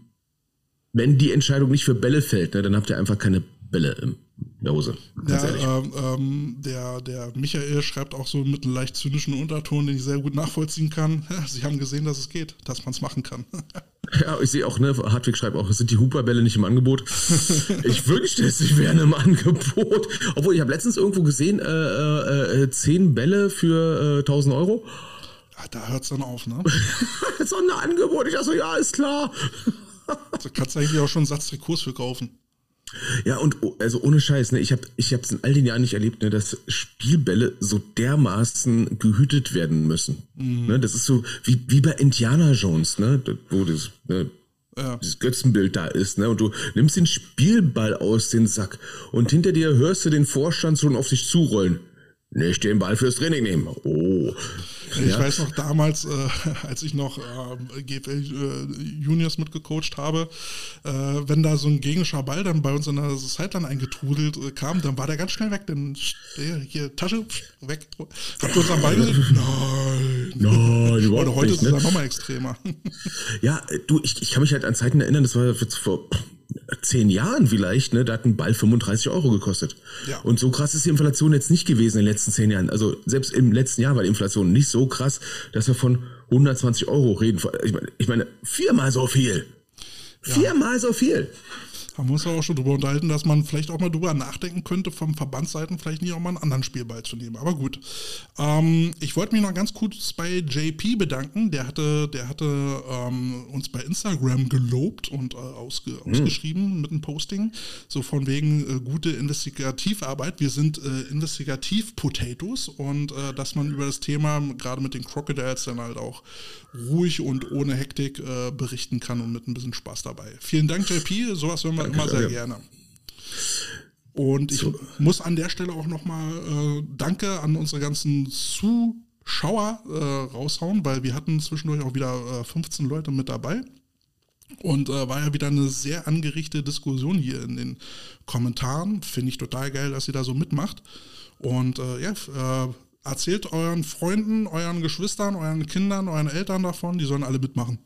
wenn die Entscheidung nicht für Bälle fällt, ne, dann habt ihr einfach keine Bälle in der Hose. Ganz
Ja, ähm, ähm, der, der Michael schreibt auch so mit einem leicht zynischen Unterton, den ich sehr gut nachvollziehen kann. Sie haben gesehen, dass es geht, dass man es machen kann.
Ja, ich sehe auch, ne, Hartwig schreibt auch, sind die Hooper-Bälle nicht im Angebot? ich wünschte es, sie wären im Angebot. Obwohl, ich habe letztens irgendwo gesehen, äh, äh, äh, 10 Bälle für äh, 1000 Euro.
Ja, da hört es dann auf, ne?
Das ist doch ein Angebot. Ich dachte so, ja, ist klar.
Da kannst du eigentlich auch schon einen Satz Trikots für kaufen.
Ja, und oh, also ohne Scheiß, ne, ich habe ich hab's in all den Jahren nicht erlebt, ne, dass Spielbälle so dermaßen gehütet werden müssen. Ne, das ist so wie, wie bei Indiana Jones, ne, wo das, ne,
Ja.
dieses Götzenbild da ist, ne, und du nimmst den Spielball aus den Sack und hinter dir hörst du den Vorstand schon auf dich zurollen. Nicht den Ball fürs Training nehmen. Oh.
Ich
Ja.
weiß noch damals, äh, als ich noch äh, GFL äh, Juniors mitgecoacht habe, äh, wenn da so ein gegnerischer Ball dann bei uns in der Sideline eingetrudelt äh, kam, dann war der ganz schnell weg. Dann hier Tasche weg. Habt ihr unseren Ball gesehen? Nein.
Nein, überhaupt
Oder heute
nicht,
ist es
ne?
nochmal extremer.
Ja, du, ich, ich kann mich halt an Zeiten erinnern, das war jetzt vor zehn Jahren vielleicht, ne? Da hat ein Ball 35 Euro gekostet.
Ja.
Und so krass ist die Inflation jetzt nicht gewesen in den letzten zehn Jahren. Also selbst im letzten Jahr war die Inflation nicht so krass, dass wir von 120 Euro reden. Ich meine, ich meine viermal so viel. Viermal so viel.
Haben wir uns auch schon drüber unterhalten, dass man vielleicht auch mal drüber nachdenken könnte, vom Verbandsseiten vielleicht nicht auch mal einen anderen Spielball zu nehmen. Aber gut. Ähm, ich wollte mich noch ganz kurz bei JP bedanken. Der hatte, der hatte ähm, uns bei Instagram gelobt und äh, ausge, ausgeschrieben mit einem Posting. So von wegen äh, gute Investigativarbeit. Wir sind äh, Investigativ-Potatoes und äh, dass man über das Thema, gerade mit den Crocodiles, dann halt auch ruhig und ohne Hektik äh, berichten kann und mit ein bisschen Spaß dabei. Vielen Dank, JP. Sowas hören wir immer sehr
danke.
gerne. Und ich muss an der Stelle auch nochmal äh, Danke an unsere ganzen Zuschauer äh, raushauen, weil wir hatten zwischendurch auch wieder äh, 15 Leute mit dabei. Und äh, war ja wieder eine sehr angerichtete Diskussion hier in den Kommentaren. Finde ich total geil, dass ihr da so mitmacht. Und äh, ja, äh, erzählt euren Freunden, euren Geschwistern, euren Kindern, euren Eltern davon, die sollen alle mitmachen.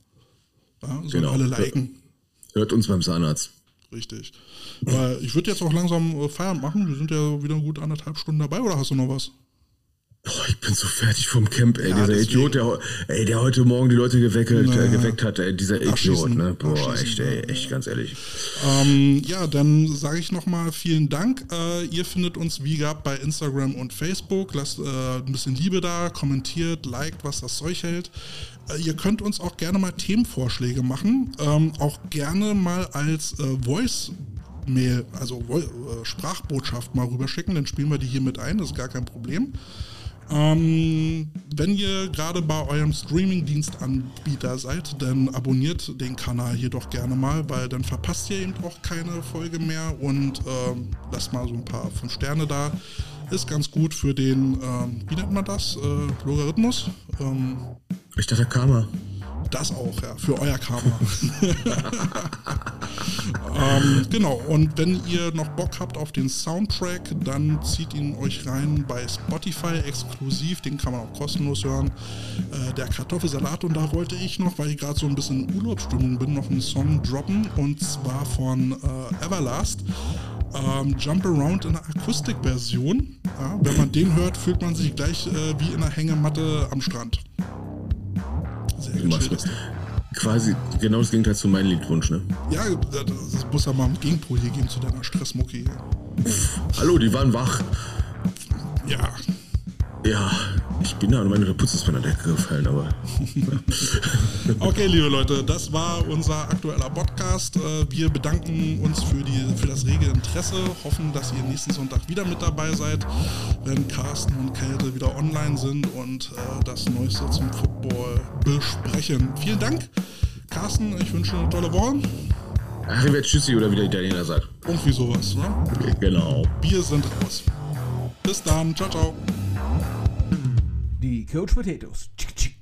Ja, sollen
Genau.
alle liken.
Hört uns beim Zahnarzt.
Richtig. Weil ich würde jetzt auch langsam äh, Feierabend machen. Wir sind ja wieder gut anderthalb Stunden dabei, oder hast du noch was?
Boah, ich bin so fertig vom Camp, ey.
Ja,
dieser
deswegen.
Idiot, der, ey, der heute Morgen die Leute geweckelt,
Na.
äh, geweckt hat, ey, dieser Idiot, ne? Boah, echt, ey, echt, ganz ehrlich.
Ähm, ja, dann sage ich nochmal vielen Dank. Äh, ihr findet uns wie gehabt bei Instagram und Facebook. Lasst äh, ein bisschen Liebe da, kommentiert, liked, was das Zeug hält. Äh, ihr könnt uns auch gerne mal Themenvorschläge machen. Ähm, auch gerne mal als äh, Voice. Mail, also äh, Sprachbotschaft mal rüberschicken, dann spielen wir die hier mit ein, das ist gar kein Problem. Ähm, wenn ihr gerade bei eurem Streaming-Dienstanbieter seid, dann abonniert den Kanal hier doch gerne mal, weil dann verpasst ihr eben auch keine Folge mehr und ähm, lasst mal so ein paar 5 Sterne da. Ist ganz gut für den, ähm, wie nennt man das? Äh, Logarithmus? Ähm,
Ich dachte, Karma.
Das auch, ja, für euer Karma. ähm, genau, und wenn ihr noch Bock habt auf den Soundtrack, dann zieht ihn euch rein bei Spotify exklusiv, den kann man auch kostenlos hören. Äh, der Kartoffelsalat, und da wollte ich noch, weil ich gerade so ein bisschen in Urlaubsstimmung bin, noch einen Song droppen, und zwar von äh, Everlast. Ähm, Jump Around in der Akustikversion. Ja, wenn man den hört, fühlt man sich gleich äh, wie in einer Hängematte am Strand. Sehr gechillt.
mit. quasi genau das Gegenteil zu meinem Liedwunsch, ne?
Ja, das muss ja mal im Gegenpol hier geben zu deiner Stressmucke hier.
Hallo, die waren wach.
Ja,
Ja, ich bin da und meine Putz ist von der Decke gefallen, aber.
Okay, liebe Leute, das war unser aktueller Podcast. Äh, Wir bedanken uns für, die, für das rege Interesse, hoffen, dass ihr nächsten Sonntag wieder mit dabei seid, wenn Carsten und Kälte wieder online sind und äh, das Neueste zum Football besprechen. Vielen Dank, Carsten. Ich wünsche eine tolle Woche.
Arrivederci oder wie der Italiener sagt.
Irgendwie sowas. Ne?
Genau.
Wir sind raus. Bis dann. Ciao, ciao.
Die Coach Potatoes. Tschick, tschick.